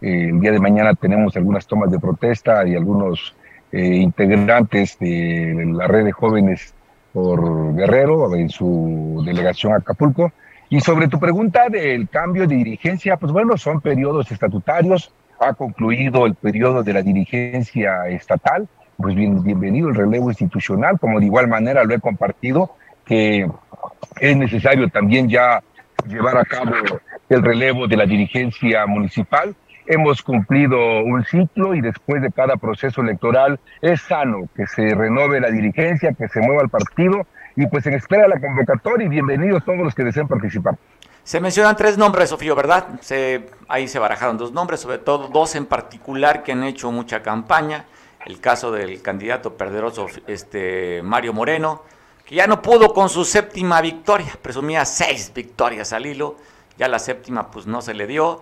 Eh, el día de mañana tenemos algunas tomas de protesta y algunos eh, integrantes de la red de jóvenes por Guerrero en su delegación Acapulco. Y sobre tu pregunta del cambio de dirigencia, pues bueno, son periodos estatutarios, ha concluido el periodo de la dirigencia estatal, pues bien, bienvenido el relevo institucional, como de igual manera lo he compartido, que es necesario también ya llevar a cabo el relevo de la dirigencia municipal. Hemos cumplido un ciclo y después de cada proceso electoral es sano que se renove la dirigencia, que se mueva el partido y pues en espera la convocatoria y bienvenidos todos los que deseen participar. Se mencionan tres nombres, Sofío, ¿verdad? Se, ahí se barajaron dos nombres, sobre todo dos en particular que han hecho mucha campaña. El caso del candidato perderoso este, Mario Moreno, que ya no pudo con su séptima victoria, presumía seis victorias al hilo, ya la séptima pues no se le dio.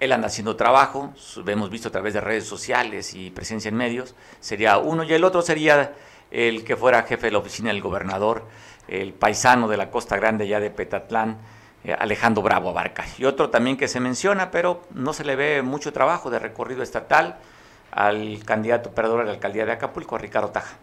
Él anda haciendo trabajo, hemos visto a través de redes sociales y presencia en medios, sería uno, y el otro sería el que fuera jefe de la oficina del gobernador, el paisano de la Costa Grande ya de Petatlán, eh, Alejandro Bravo Abarca. Y otro también que se menciona, pero no se le ve mucho trabajo de recorrido estatal al candidato perdedor de la alcaldía de Acapulco, Ricardo Taja.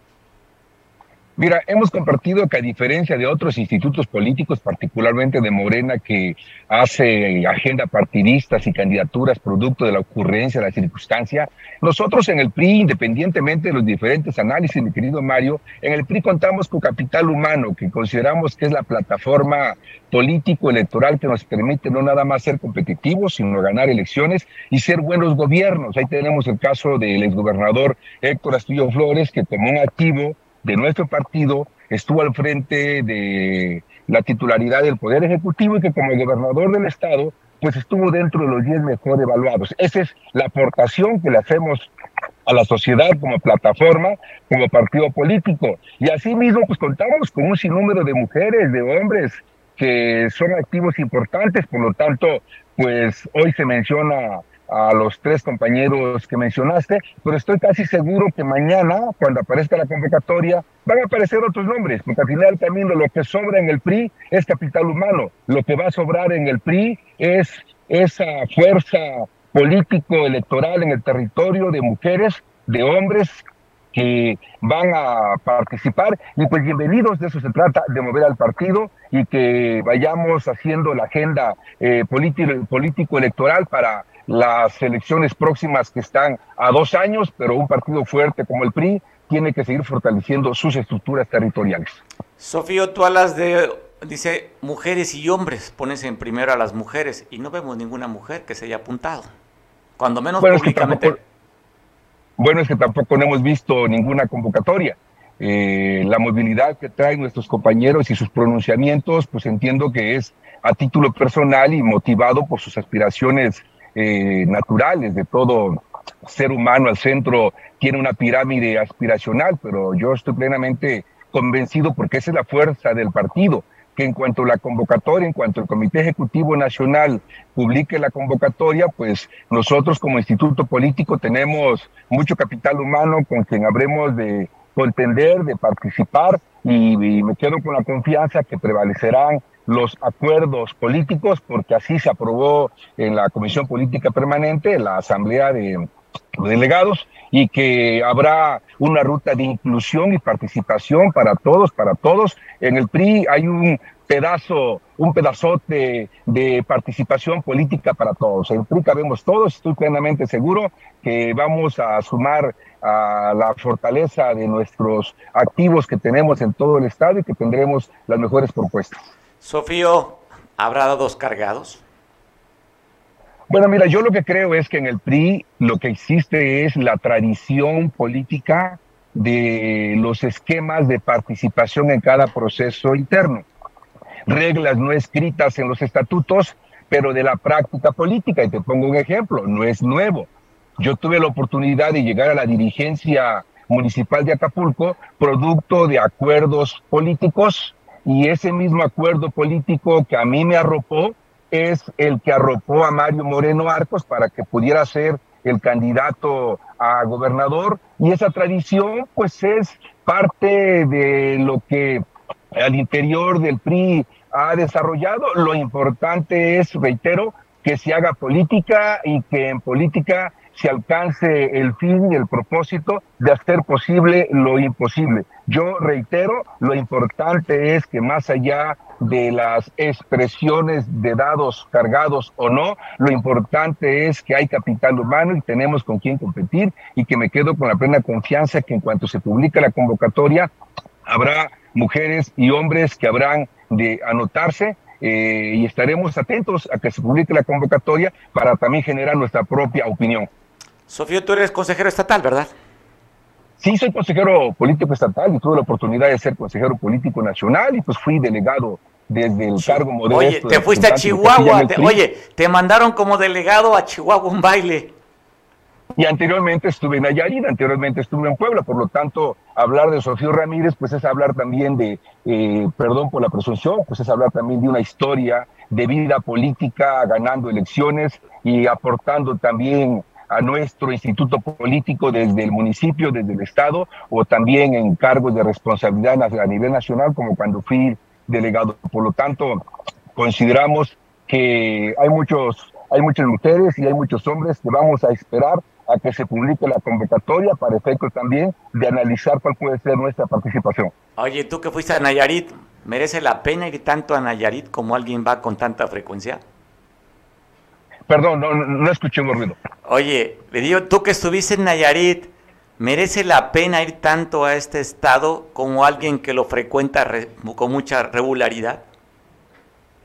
Mira, hemos compartido que a diferencia de otros institutos políticos, particularmente de Morena, que hace agenda partidistas y candidaturas producto de la ocurrencia, de la circunstancia, nosotros en el PRI, independientemente de los diferentes análisis, mi querido Mario, en el PRI contamos con capital humano, que consideramos que es la plataforma político-electoral que nos permite no nada más ser competitivos, sino ganar elecciones y ser buenos gobiernos. Ahí tenemos el caso del exgobernador Héctor Astudillo Flores, que tomó un activo de nuestro partido estuvo al frente de la titularidad del Poder Ejecutivo y que como gobernador del Estado, pues estuvo dentro de los 10 mejor evaluados. Esa es la aportación que le hacemos a la sociedad como plataforma, como partido político. Y asimismo, pues contamos con un sinnúmero de mujeres, de hombres que son activos importantes, por lo tanto, pues hoy se menciona a los tres compañeros que mencionaste, pero estoy casi seguro que mañana, cuando aparezca la convocatoria, van a aparecer otros nombres, porque al final camino lo que sobra en el PRI es capital humano, lo que va a sobrar en el PRI es esa fuerza político-electoral en el territorio de mujeres, de hombres que van a participar y pues bienvenidos, de eso se trata, de mover al partido y que vayamos haciendo la agenda eh, político-electoral para las elecciones próximas que están a dos años, pero un partido fuerte como el PRI tiene que seguir fortaleciendo sus estructuras territoriales. Sofío, tú hablas de, dice, mujeres y hombres, pones en primero a las mujeres y no vemos ninguna mujer que se haya apuntado, cuando menos bueno, públicamente. Es bueno, es que tampoco no hemos visto ninguna convocatoria. Eh, la movilidad que traen nuestros compañeros y sus pronunciamientos, pues entiendo que es a título personal y motivado por sus aspiraciones eh, naturales de todo ser humano al centro tiene una pirámide aspiracional, pero yo estoy plenamente convencido porque esa es la fuerza del partido, que en cuanto a la convocatoria, en cuanto el Comité Ejecutivo Nacional publique la convocatoria, pues nosotros como instituto político tenemos mucho capital humano con quien habremos de contender, de participar y me quedo con la confianza que prevalecerán los acuerdos políticos, porque así se aprobó en la Comisión Política Permanente, la Asamblea de Delegados, y que habrá una ruta de inclusión y participación para todos, para todos. En el PRI hay un pedazo, un pedazote de participación política para todos. En el PRI cabemos todos, estoy plenamente seguro que vamos a sumar a la fortaleza de nuestros activos que tenemos en todo el Estado y que tendremos las mejores propuestas. Sofío, ¿habrá dados cargados? Bueno, mira, yo lo que creo es que en el PRI lo que existe es la tradición política de los esquemas de participación en cada proceso interno. Reglas no escritas en los estatutos, pero de la práctica política. Y te pongo un ejemplo, no es nuevo. Yo tuve la oportunidad de llegar a la dirigencia municipal de Acapulco, producto de acuerdos políticos y ese mismo acuerdo político que a mí me arropó es el que arropó a Mario Moreno Arcos para que pudiera ser el candidato a gobernador y esa tradición pues es parte de lo que al interior del PRI ha desarrollado. Lo importante es, reitero, que se haga política y que en política se alcance el fin y el propósito de hacer posible lo imposible. Yo reitero, lo importante es que más allá de las expresiones de dados cargados o no, lo importante es que hay capital humano y tenemos con quién competir y que me quedo con la plena confianza que en cuanto se publique la convocatoria habrá mujeres y hombres que habrán de anotarse eh, y estaremos atentos a que se publique la convocatoria para también generar nuestra propia opinión. Sofía, tú eres consejero estatal, ¿verdad? Sí, soy consejero político estatal y tuve la oportunidad de ser consejero político nacional y pues fui delegado desde el cargo modesto. Oye, te fuiste a Chihuahua, oye, te mandaron como delegado a Chihuahua un baile. Y anteriormente estuve en Nayarit, anteriormente estuve en Puebla, por lo tanto, hablar de Sofía Ramírez, pues es hablar también de, eh, perdón por la presunción, pues es hablar también de una historia de vida política, ganando elecciones y aportando también a nuestro instituto político desde el municipio, desde el Estado, o también en cargos de responsabilidad a nivel nacional, como cuando fui delegado. Por lo tanto, consideramos que hay muchos, hay muchas mujeres y hay muchos hombres que vamos a esperar a que se publique la convocatoria para efecto también de analizar cuál puede ser nuestra participación. Oye, tú que fuiste a Nayarit, ¿merece la pena ir tanto a Nayarit como alguien va con tanta frecuencia? Perdón, no, no escuché un ruido. Oye, le digo, tú que estuviste en Nayarit, ¿merece la pena ir tanto a este estado como alguien que lo frecuenta con mucha regularidad?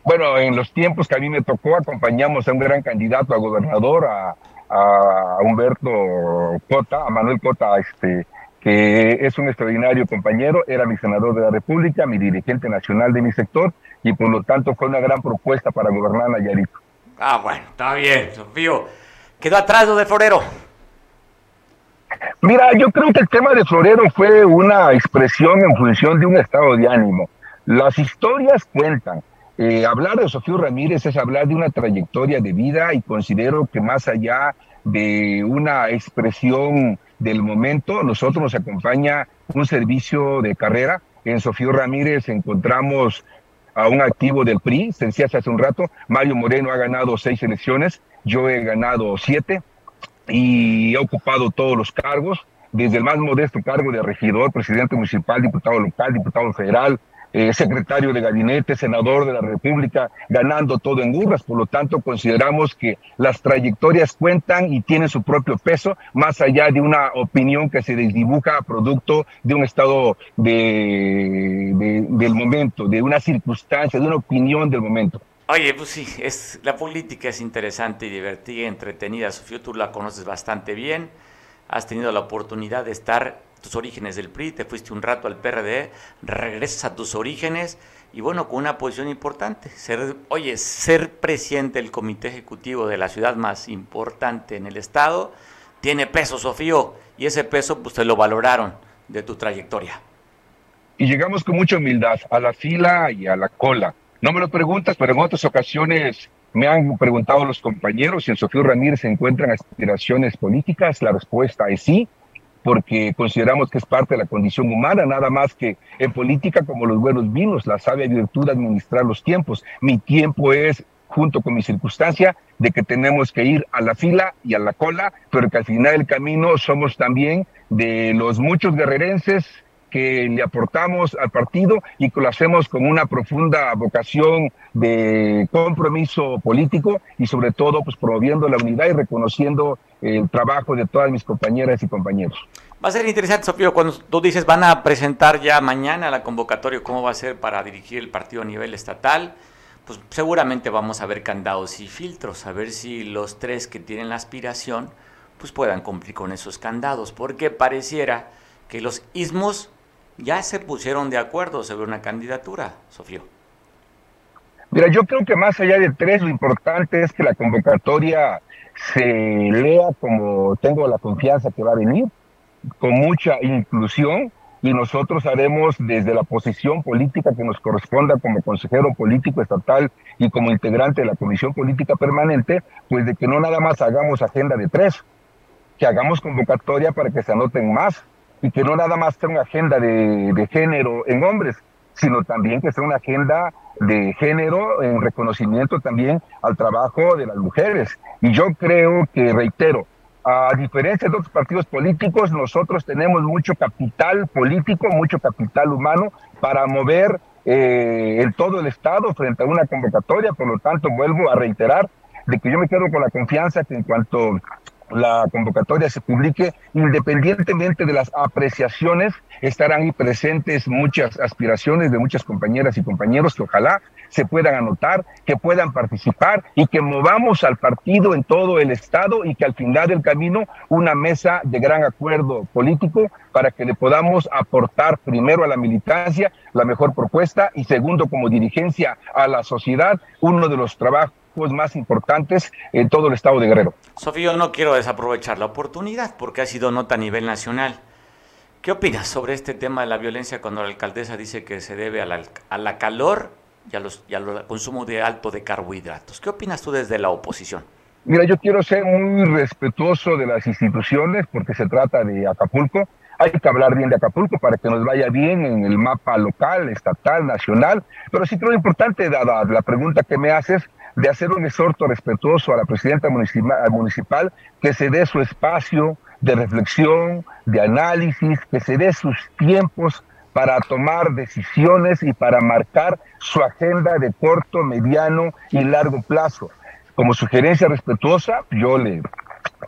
Bueno, en los tiempos que a mí me tocó, acompañamos a un gran candidato a gobernador, a, a Humberto Cota, a Manuel Cota, este, que es un extraordinario compañero, era mi senador de la República, mi dirigente nacional de mi sector, y por lo tanto fue una gran propuesta para gobernar Nayarit. Ah, bueno, está bien, Sofío. ¿Quedó atrás lo de Florero? Mira, yo creo que el tema de Florero fue una expresión en función de un estado de ánimo. Las historias cuentan. Eh, hablar de Sofío Ramírez es hablar de una trayectoria de vida y considero que más allá de una expresión del momento, nosotros nos acompaña un servicio de carrera. En Sofío Ramírez encontramos a un activo del PRI, se hace un rato, Mario Moreno ha ganado seis elecciones, yo he ganado siete y he ocupado todos los cargos, desde el más modesto cargo de regidor, presidente municipal, diputado local, diputado federal, eh, secretario de gabinete, senador de la República, ganando todo en urras. Por lo tanto, consideramos que las trayectorias cuentan y tienen su propio peso, más allá de una opinión que se desdibuja producto de un estado de, del momento, de una circunstancia, de una opinión del momento. Oye, pues sí, es, la política es interesante y divertida, entretenida. Sofía, tú la conoces bastante bien. Has tenido la oportunidad de estar tus orígenes del PRI, te fuiste un rato al PRD, regresas a tus orígenes y bueno, con una posición importante. Ser, oye, ser presidente del comité ejecutivo de la ciudad más importante en el estado tiene peso, Sofío, y ese peso pues te lo valoraron de tu trayectoria. Y llegamos con mucha humildad a la fila y a la cola. No me lo preguntas, pero en otras ocasiones me han preguntado los compañeros si en Sofío Ramírez se encuentran aspiraciones políticas. La respuesta es sí porque consideramos que es parte de la condición humana, nada más que en política como los buenos vinos, la sabia virtud de administrar los tiempos. Mi tiempo es junto con mi circunstancia de que tenemos que ir a la fila y a la cola, pero que al final del camino somos también de los muchos guerrerenses que le aportamos al partido y que lo hacemos con una profunda vocación de compromiso político y sobre todo pues promoviendo la unidad y reconociendo el trabajo de todas mis compañeras y compañeros. Va a ser interesante, Sofío, cuando tú dices van a presentar ya mañana la convocatoria, cómo va a ser para dirigir el partido a nivel estatal, pues seguramente vamos a ver candados y filtros, a ver si los tres que tienen la aspiración pues puedan cumplir con esos candados, porque pareciera que los ismos ya se pusieron de acuerdo sobre una candidatura, Sofío. Mira, yo creo que más allá de tres, lo importante es que la convocatoria se lea como tengo la confianza que va a venir, con mucha inclusión y nosotros haremos desde la posición política que nos corresponda como consejero político estatal y como integrante de la Comisión Política Permanente, pues de que no nada más hagamos agenda de tres, que hagamos convocatoria para que se anoten más y que no nada más sea una agenda de, de género en hombres, sino también que sea una agenda de género en reconocimiento también al trabajo de las mujeres. Y yo creo que, reitero, a diferencia de otros partidos políticos, nosotros tenemos mucho capital político, mucho capital humano para mover eh, en todo el Estado frente a una convocatoria. Por lo tanto, vuelvo a reiterar de que yo me quedo con la confianza que en cuanto la convocatoria se publique, independientemente de las apreciaciones, estarán ahí presentes muchas aspiraciones de muchas compañeras y compañeros que ojalá se puedan anotar, que puedan participar y que movamos al partido en todo el Estado y que al final del camino una mesa de gran acuerdo político para que le podamos aportar primero a la militancia la mejor propuesta y segundo como dirigencia a la sociedad uno de los trabajos más importantes en todo el estado de Guerrero. Sofía, yo no quiero desaprovechar la oportunidad porque ha sido nota a nivel nacional. ¿Qué opinas sobre este tema de la violencia cuando la alcaldesa dice que se debe a la, a la calor y, a los, y al consumo de alto de carbohidratos? ¿Qué opinas tú desde la oposición? Mira, yo quiero ser muy respetuoso de las instituciones porque se trata de Acapulco. Hay que hablar bien de Acapulco para que nos vaya bien en el mapa local, estatal, nacional. Pero sí creo importante, dada la pregunta que me haces, de hacer un exhorto respetuoso a la presidenta municipal, que se dé su espacio de reflexión, de análisis, que se dé sus tiempos para tomar decisiones y para marcar su agenda de corto, mediano y largo plazo. Como sugerencia respetuosa, yo le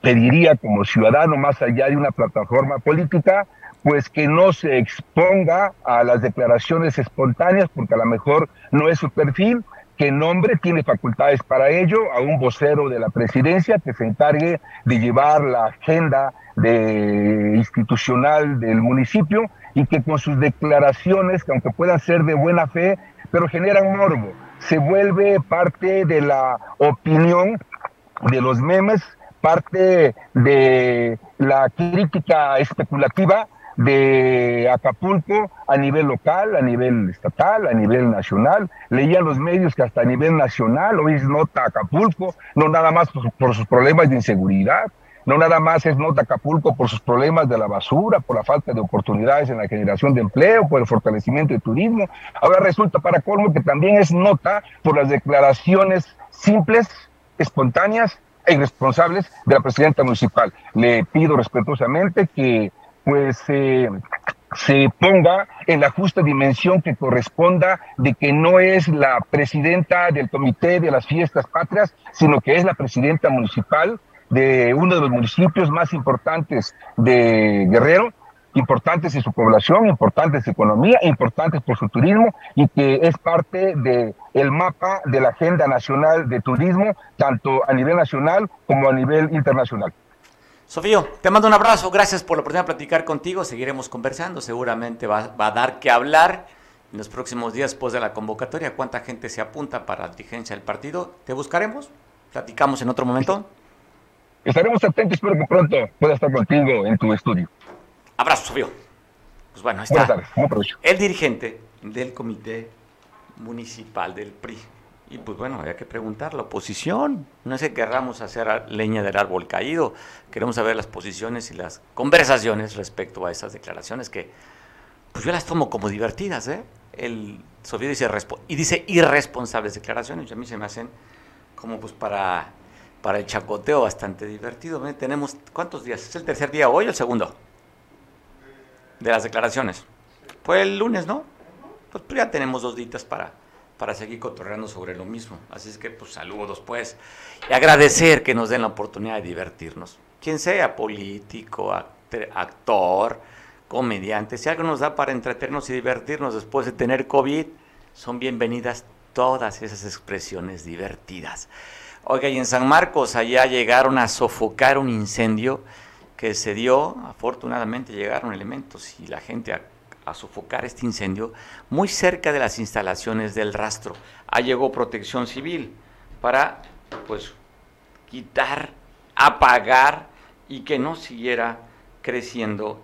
pediría como ciudadano, más allá de una plataforma política, pues que no se exponga a las declaraciones espontáneas, porque a lo mejor no es su perfil, que nombre, tiene facultades para ello, a un vocero de la presidencia que se encargue de llevar la agenda de, institucional del municipio y que con sus declaraciones, que aunque puedan ser de buena fe, pero generan morbo, se vuelve parte de la opinión de los memes, parte de la crítica especulativa de Acapulco a nivel local, a nivel estatal, a nivel nacional. Leía los medios que hasta a nivel nacional hoy es nota Acapulco, no nada más por, sus problemas de inseguridad, no nada más es nota Acapulco por sus problemas de la basura, por la falta de oportunidades en la generación de empleo, por el fortalecimiento del turismo. Ahora resulta para colmo que también es nota por las declaraciones simples, espontáneas e irresponsables de la presidenta municipal. Le pido respetuosamente que pues eh, se ponga en la justa dimensión que corresponda de que no es la presidenta del comité de las fiestas patrias, sino que es la presidenta municipal de uno de los municipios más importantes de Guerrero, importantes en su población, importantes en su economía, importantes por su turismo y que es parte del el mapa de la agenda nacional de turismo, tanto a nivel nacional como a nivel internacional. Sofío, te mando un abrazo, gracias por la oportunidad de platicar contigo, seguiremos conversando, seguramente va, a dar que hablar en los próximos días después de la convocatoria, cuánta gente se apunta para la dirigencia del partido, te buscaremos, platicamos en otro momento. Estaremos atentos, espero que pronto pueda estar contigo en tu estudio. Abrazo, Sofío. Pues bueno, está el dirigente del comité municipal del PRI. Y pues bueno, había que preguntar, la oposición, no es que querramos hacer leña del árbol caído, queremos saber las posiciones y las conversaciones respecto a esas declaraciones que pues yo las tomo como divertidas, ¿eh? El Sofía dice, y dice irresponsables declaraciones, y a mí se me hacen como pues para, para el chacoteo bastante divertido. Tenemos, ¿cuántos días? ¿Es el tercer día hoy o el segundo? De las declaraciones. Fue el lunes, ¿no? Pues, ya tenemos dos días para para seguir cotorreando sobre lo mismo. Así es que, pues saludos, pues. Y agradecer que nos den la oportunidad de divertirnos. Quien sea, político, actor, comediante, si algo nos da para entretenernos y divertirnos después de tener COVID, son bienvenidas todas esas expresiones divertidas. Oiga, y en San Marcos allá llegaron a sofocar un incendio que se dio, afortunadamente llegaron elementos y la gente a sofocar este incendio muy cerca de las instalaciones del rastro. Ahí llegó protección civil para pues quitar, apagar y que no siguiera creciendo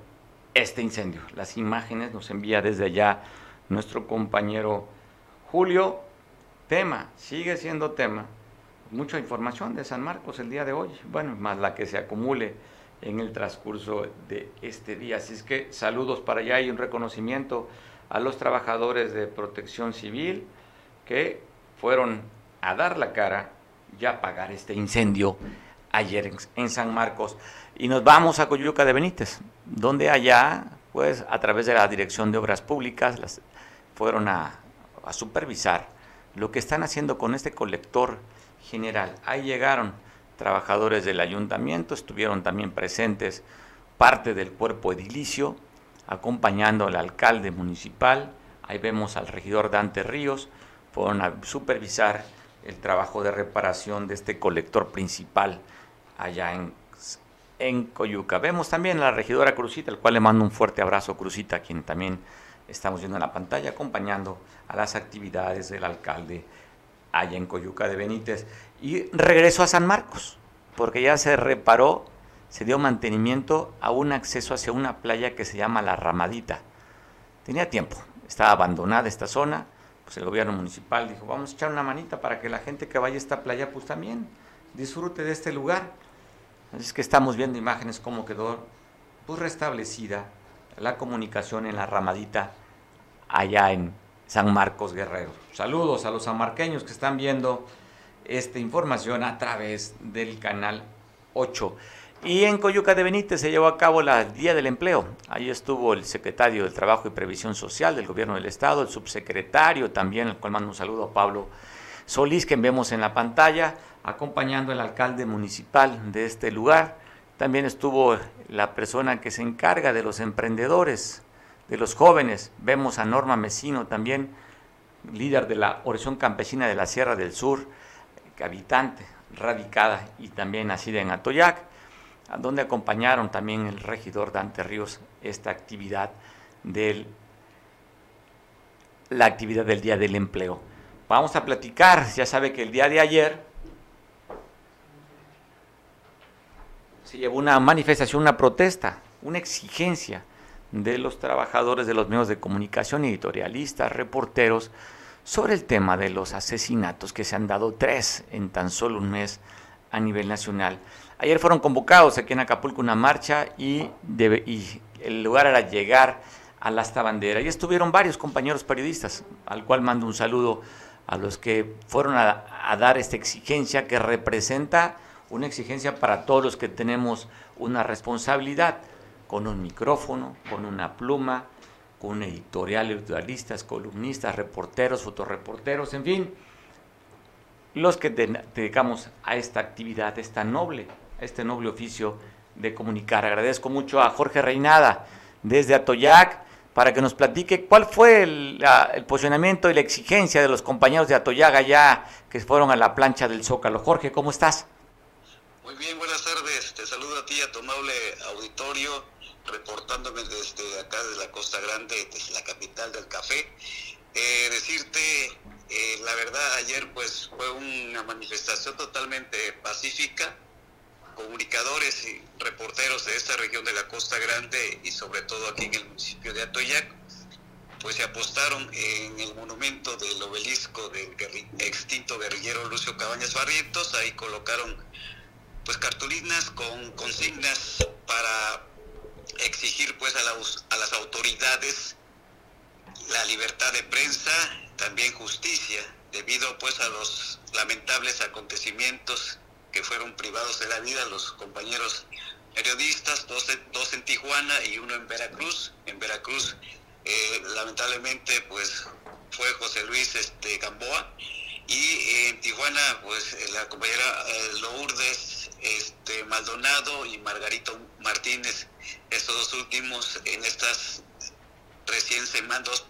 este incendio. Las imágenes nos envía desde allá nuestro compañero Julio. Tema, sigue siendo tema. Mucha información de San Marcos el día de hoy, bueno, más la que se acumule en el transcurso de este día. Así es que saludos para allá y un reconocimiento a los trabajadores de protección civil que fueron a dar la cara y a apagar este incendio ayer en, San Marcos. Y nos vamos a Coyuca de Benítez, donde allá, pues a través de la Dirección de Obras Públicas, las, fueron a, a supervisar lo que están haciendo con este colector general. Ahí llegaron trabajadores del ayuntamiento, estuvieron también presentes parte del cuerpo edilicio, acompañando al alcalde municipal, ahí vemos al regidor Dante Ríos, fueron a supervisar el trabajo de reparación de este colector principal allá en, en Coyuca. Vemos también a la regidora Cruzita, al cual le mando un fuerte abrazo, Cruzita, quien también estamos viendo en la pantalla, acompañando a las actividades del alcalde allá en Coyuca de Benítez. Y regreso a San Marcos, porque ya se reparó, se dio mantenimiento a un acceso hacia una playa que se llama La Ramadita. Tenía tiempo, estaba abandonada esta zona, pues el gobierno municipal dijo, vamos a echar una manita para que la gente que vaya a esta playa pues también disfrute de este lugar. Es que estamos viendo imágenes cómo quedó pues restablecida la comunicación en la ramadita allá en San Marcos Guerrero. Saludos a los sanmarqueños que están viendo esta información a través del canal 8. Y en Coyuca de Benítez se llevó a cabo la Día del Empleo. Ahí estuvo el secretario del Trabajo y Previsión Social del Gobierno del Estado, el subsecretario también, al cual mando un saludo a Pablo Solís, que vemos en la pantalla, acompañando al alcalde municipal de este lugar. También estuvo la persona que se encarga de los emprendedores, de los jóvenes. Vemos a Norma Mesino también, líder de la Horizon Campesina de la Sierra del Sur, habitante, radicada y también nacida en Atoyac donde acompañaron también el regidor Dante Ríos esta actividad del la actividad del Día del Empleo. Vamos a platicar, ya sabe que el día de ayer se llevó una manifestación, una protesta, una exigencia de los trabajadores de los medios de comunicación, editorialistas, reporteros, sobre el tema de los asesinatos que se han dado tres en tan solo un mes a nivel nacional. Ayer fueron convocados aquí en Acapulco una marcha y, el lugar era llegar a la bandera. Y estuvieron varios compañeros periodistas, al cual mando un saludo a los que fueron a, a dar esta exigencia que representa una exigencia para todos los que tenemos una responsabilidad, con un micrófono, con una pluma, con un editorial, editorialistas, columnistas, reporteros, fotoreporteros, en fin, los que dedicamos a esta actividad, esta noble este noble oficio de comunicar. Agradezco mucho a Jorge Reinada desde Atoyac para que nos platique cuál fue el, posicionamiento y la exigencia de los compañeros de Atoyac allá que fueron a la plancha del Zócalo. Jorge, ¿cómo estás? Muy bien, buenas tardes. Te saludo a ti, a tu amable auditorio, reportándome desde acá, de la Costa Grande, desde la capital del café. Eh, decirte, eh, la verdad, ayer pues fue una manifestación totalmente pacífica, comunicadores y reporteros de esta región de la Costa Grande y sobre todo aquí en el municipio de Atoyac, pues se apostaron en el monumento del obelisco del extinto guerrillero Lucio Cabañas Barrientos, ahí colocaron pues cartulinas con consignas para exigir pues a, a las autoridades la libertad de prensa, también justicia, debido pues a los lamentables acontecimientos que fueron privados de la vida, los compañeros periodistas, dos, dos en Tijuana y uno en Veracruz. En Veracruz, eh, lamentablemente, pues fue José Luis este, Gamboa. Y en Tijuana, pues la compañera eh, Lourdes este, Maldonado y Margarito Martínez, estos dos últimos en estas recién semanas,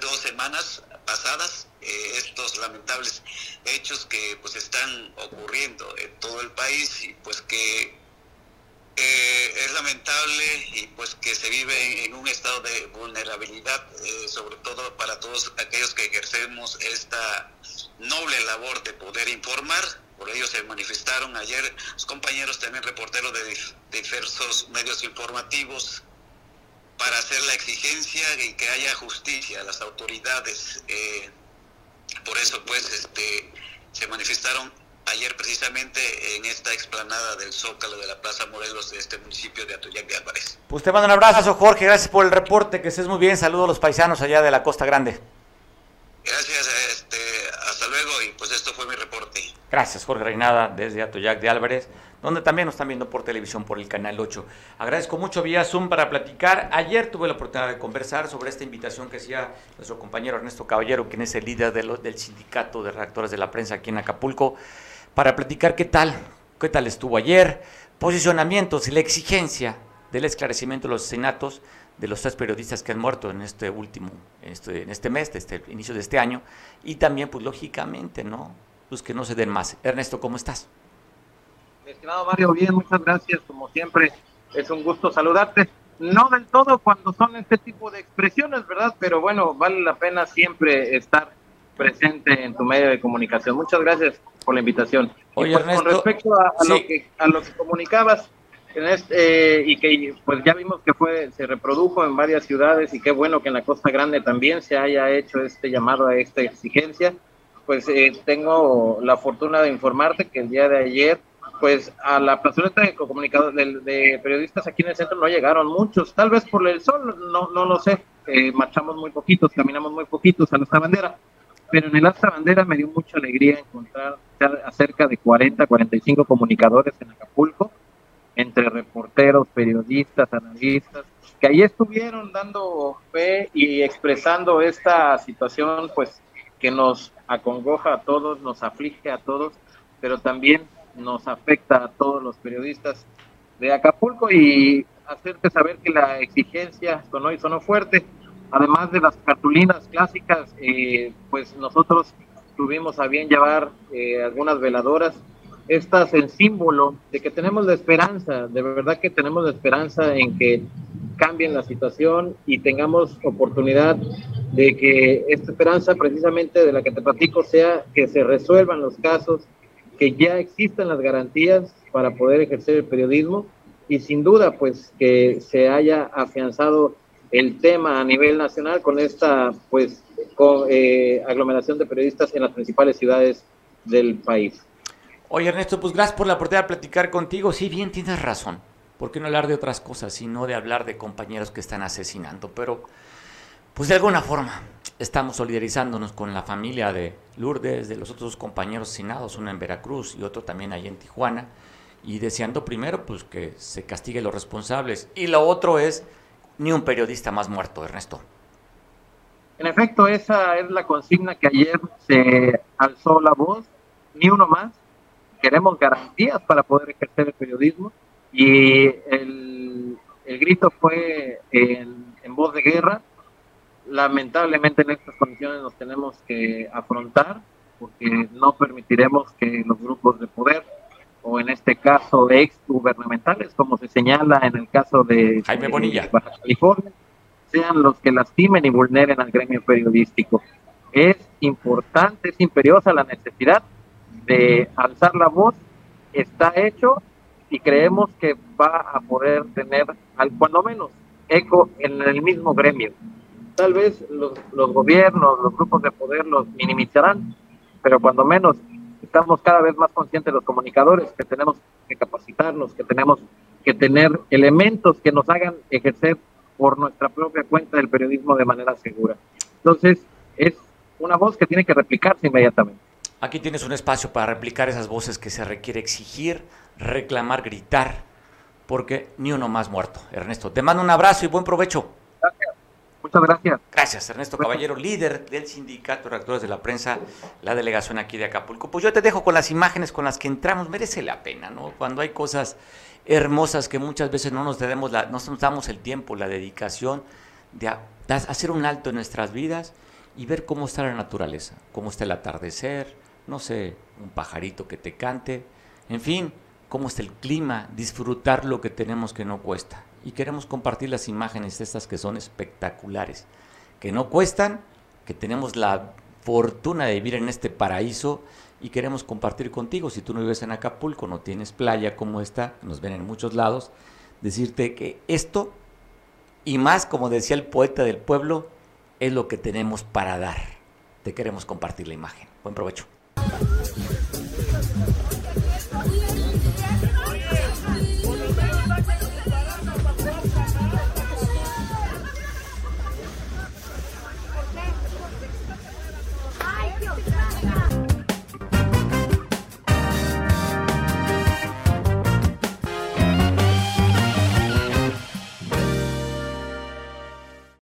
dos semanas pasadas, eh, estos lamentables hechos que pues están ocurriendo en todo el país y pues que eh, es lamentable y pues que se vive en un estado de vulnerabilidad, eh, sobre todo para todos aquellos que ejercemos esta noble labor de poder informar. Por ello se manifestaron ayer los compañeros también reporteros de diversos medios informativos para hacer la exigencia y que haya justicia a las autoridades. Eh, por eso, pues, este, se manifestaron ayer precisamente en esta explanada del Zócalo de la Plaza Morelos de este municipio de Atoyac de Álvarez. Pues te mando un abrazo, Jorge, gracias por el reporte, que estés muy bien, saludos a los paisanos allá de la Costa Grande. Gracias, este, hasta luego y pues esto fue mi reporte. Gracias, Jorge Reinada, desde Atoyac de Álvarez donde también nos están viendo por televisión por el canal 8. Agradezco mucho vía Zoom para platicar. Ayer tuve la oportunidad de conversar sobre esta invitación que hacía nuestro compañero Ernesto Caballero, quien es el líder del sindicato de redactores de la prensa aquí en Acapulco, para platicar qué tal, qué tal estuvo ayer, posicionamientos y la exigencia del esclarecimiento de los asesinatos de los tres periodistas que han muerto en este último, en este, en este mes, este inicio de este año, y también, pues lógicamente, ¿no? Pues que no se den más. Ernesto, ¿cómo estás? estimado Mario, bien, muchas gracias. Como siempre, es un gusto saludarte. No del todo cuando son este tipo de expresiones, ¿verdad? Pero bueno, vale la pena siempre estar presente en tu medio de comunicación. Muchas gracias por la invitación. Oye, pues, con respecto a, lo que, a lo que comunicabas, en este, eh, y que pues ya vimos que fue se reprodujo en varias ciudades y qué bueno que en la Costa Grande también se haya hecho este llamado a esta exigencia. Pues eh, tengo la fortuna de informarte que el día de ayer pues a la plazoleta de comunicadores de, periodistas aquí en el centro no llegaron muchos, tal vez por el sol, no, no lo sé, eh, marchamos muy poquitos, caminamos muy poquitos a nuestra bandera, pero en el asta bandera me dio mucha alegría encontrar a cerca de 40, 45 comunicadores en Acapulco, entre reporteros, periodistas, analistas, que ahí estuvieron dando fe y expresando esta situación, pues que nos acongoja a todos, nos aflige a todos, pero también nos afecta a todos los periodistas de Acapulco y hacerte saber que la exigencia sonó y sonó fuerte. Además de las cartulinas clásicas, eh, pues nosotros tuvimos a bien llevar eh, algunas veladoras, estas en símbolo de que tenemos la esperanza, de verdad que tenemos la esperanza en que cambien la situación y tengamos oportunidad de que esta esperanza precisamente de la que te platico sea que se resuelvan los casos, que ya existan las garantías para poder ejercer el periodismo y sin duda pues que se haya afianzado el tema a nivel nacional con esta pues eh, aglomeración de periodistas en las principales ciudades del país. Oye Ernesto, pues gracias por la oportunidad de platicar contigo. Sí, bien, tienes razón. ¿Por qué no hablar de otras cosas, sino de hablar de compañeros que están asesinando? Pero, pues de alguna forma, estamos solidarizándonos con la familia de Lourdes, de los otros compañeros asesinados, uno en Veracruz y otro también ahí en Tijuana, y deseando primero pues que se castigue los responsables. Y lo otro es ni un periodista más muerto, Ernesto. En efecto, esa es la consigna que ayer se alzó la voz, ni uno más. Queremos garantías para poder ejercer el periodismo y el, grito fue en voz de guerra. Lamentablemente en estas condiciones nos tenemos que afrontar porque no permitiremos que los grupos de poder o en este caso ex gubernamentales, como se señala en el caso de Jaime Bonilla, Baja California, sean los que lastimen y vulneren al gremio periodístico. Es importante, es imperiosa la necesidad de alzar la voz, está hecho y creemos que va a poder tener, al cuando menos, eco en el mismo gremio tal vez los, los gobiernos, los grupos de poder los minimizarán, pero cuando menos estamos cada vez más conscientes los comunicadores que tenemos que capacitarnos, que tenemos que tener elementos que nos hagan ejercer por nuestra propia cuenta el periodismo de manera segura. Entonces, es una voz que tiene que replicarse inmediatamente. Aquí tienes un espacio para replicar esas voces que se requiere exigir, reclamar, gritar, porque ni uno más muerto. Ernesto, te mando un abrazo y buen provecho. Muchas gracias. Gracias, Ernesto Caballero, líder del Sindicato de Redactores de la Prensa, la delegación aquí de Acapulco. Pues yo te dejo con las imágenes con las que entramos, merece la pena, ¿no? Cuando hay cosas hermosas que muchas veces no nos, damos la, no nos damos el tiempo, la dedicación de hacer un alto en nuestras vidas y ver cómo está la naturaleza, cómo está el atardecer, no sé, un pajarito que te cante, en fin, cómo está el clima, disfrutar lo que tenemos que no cuesta y queremos compartir las imágenes estas que son espectaculares, que no cuestan, que tenemos la fortuna de vivir en este paraíso y queremos compartir contigo. Si tú no vives en Acapulco, no tienes playa como esta, nos ven en muchos lados, decirte que esto y más, como decía el poeta del pueblo, es lo que tenemos para dar. Te queremos compartir la imagen. Buen provecho.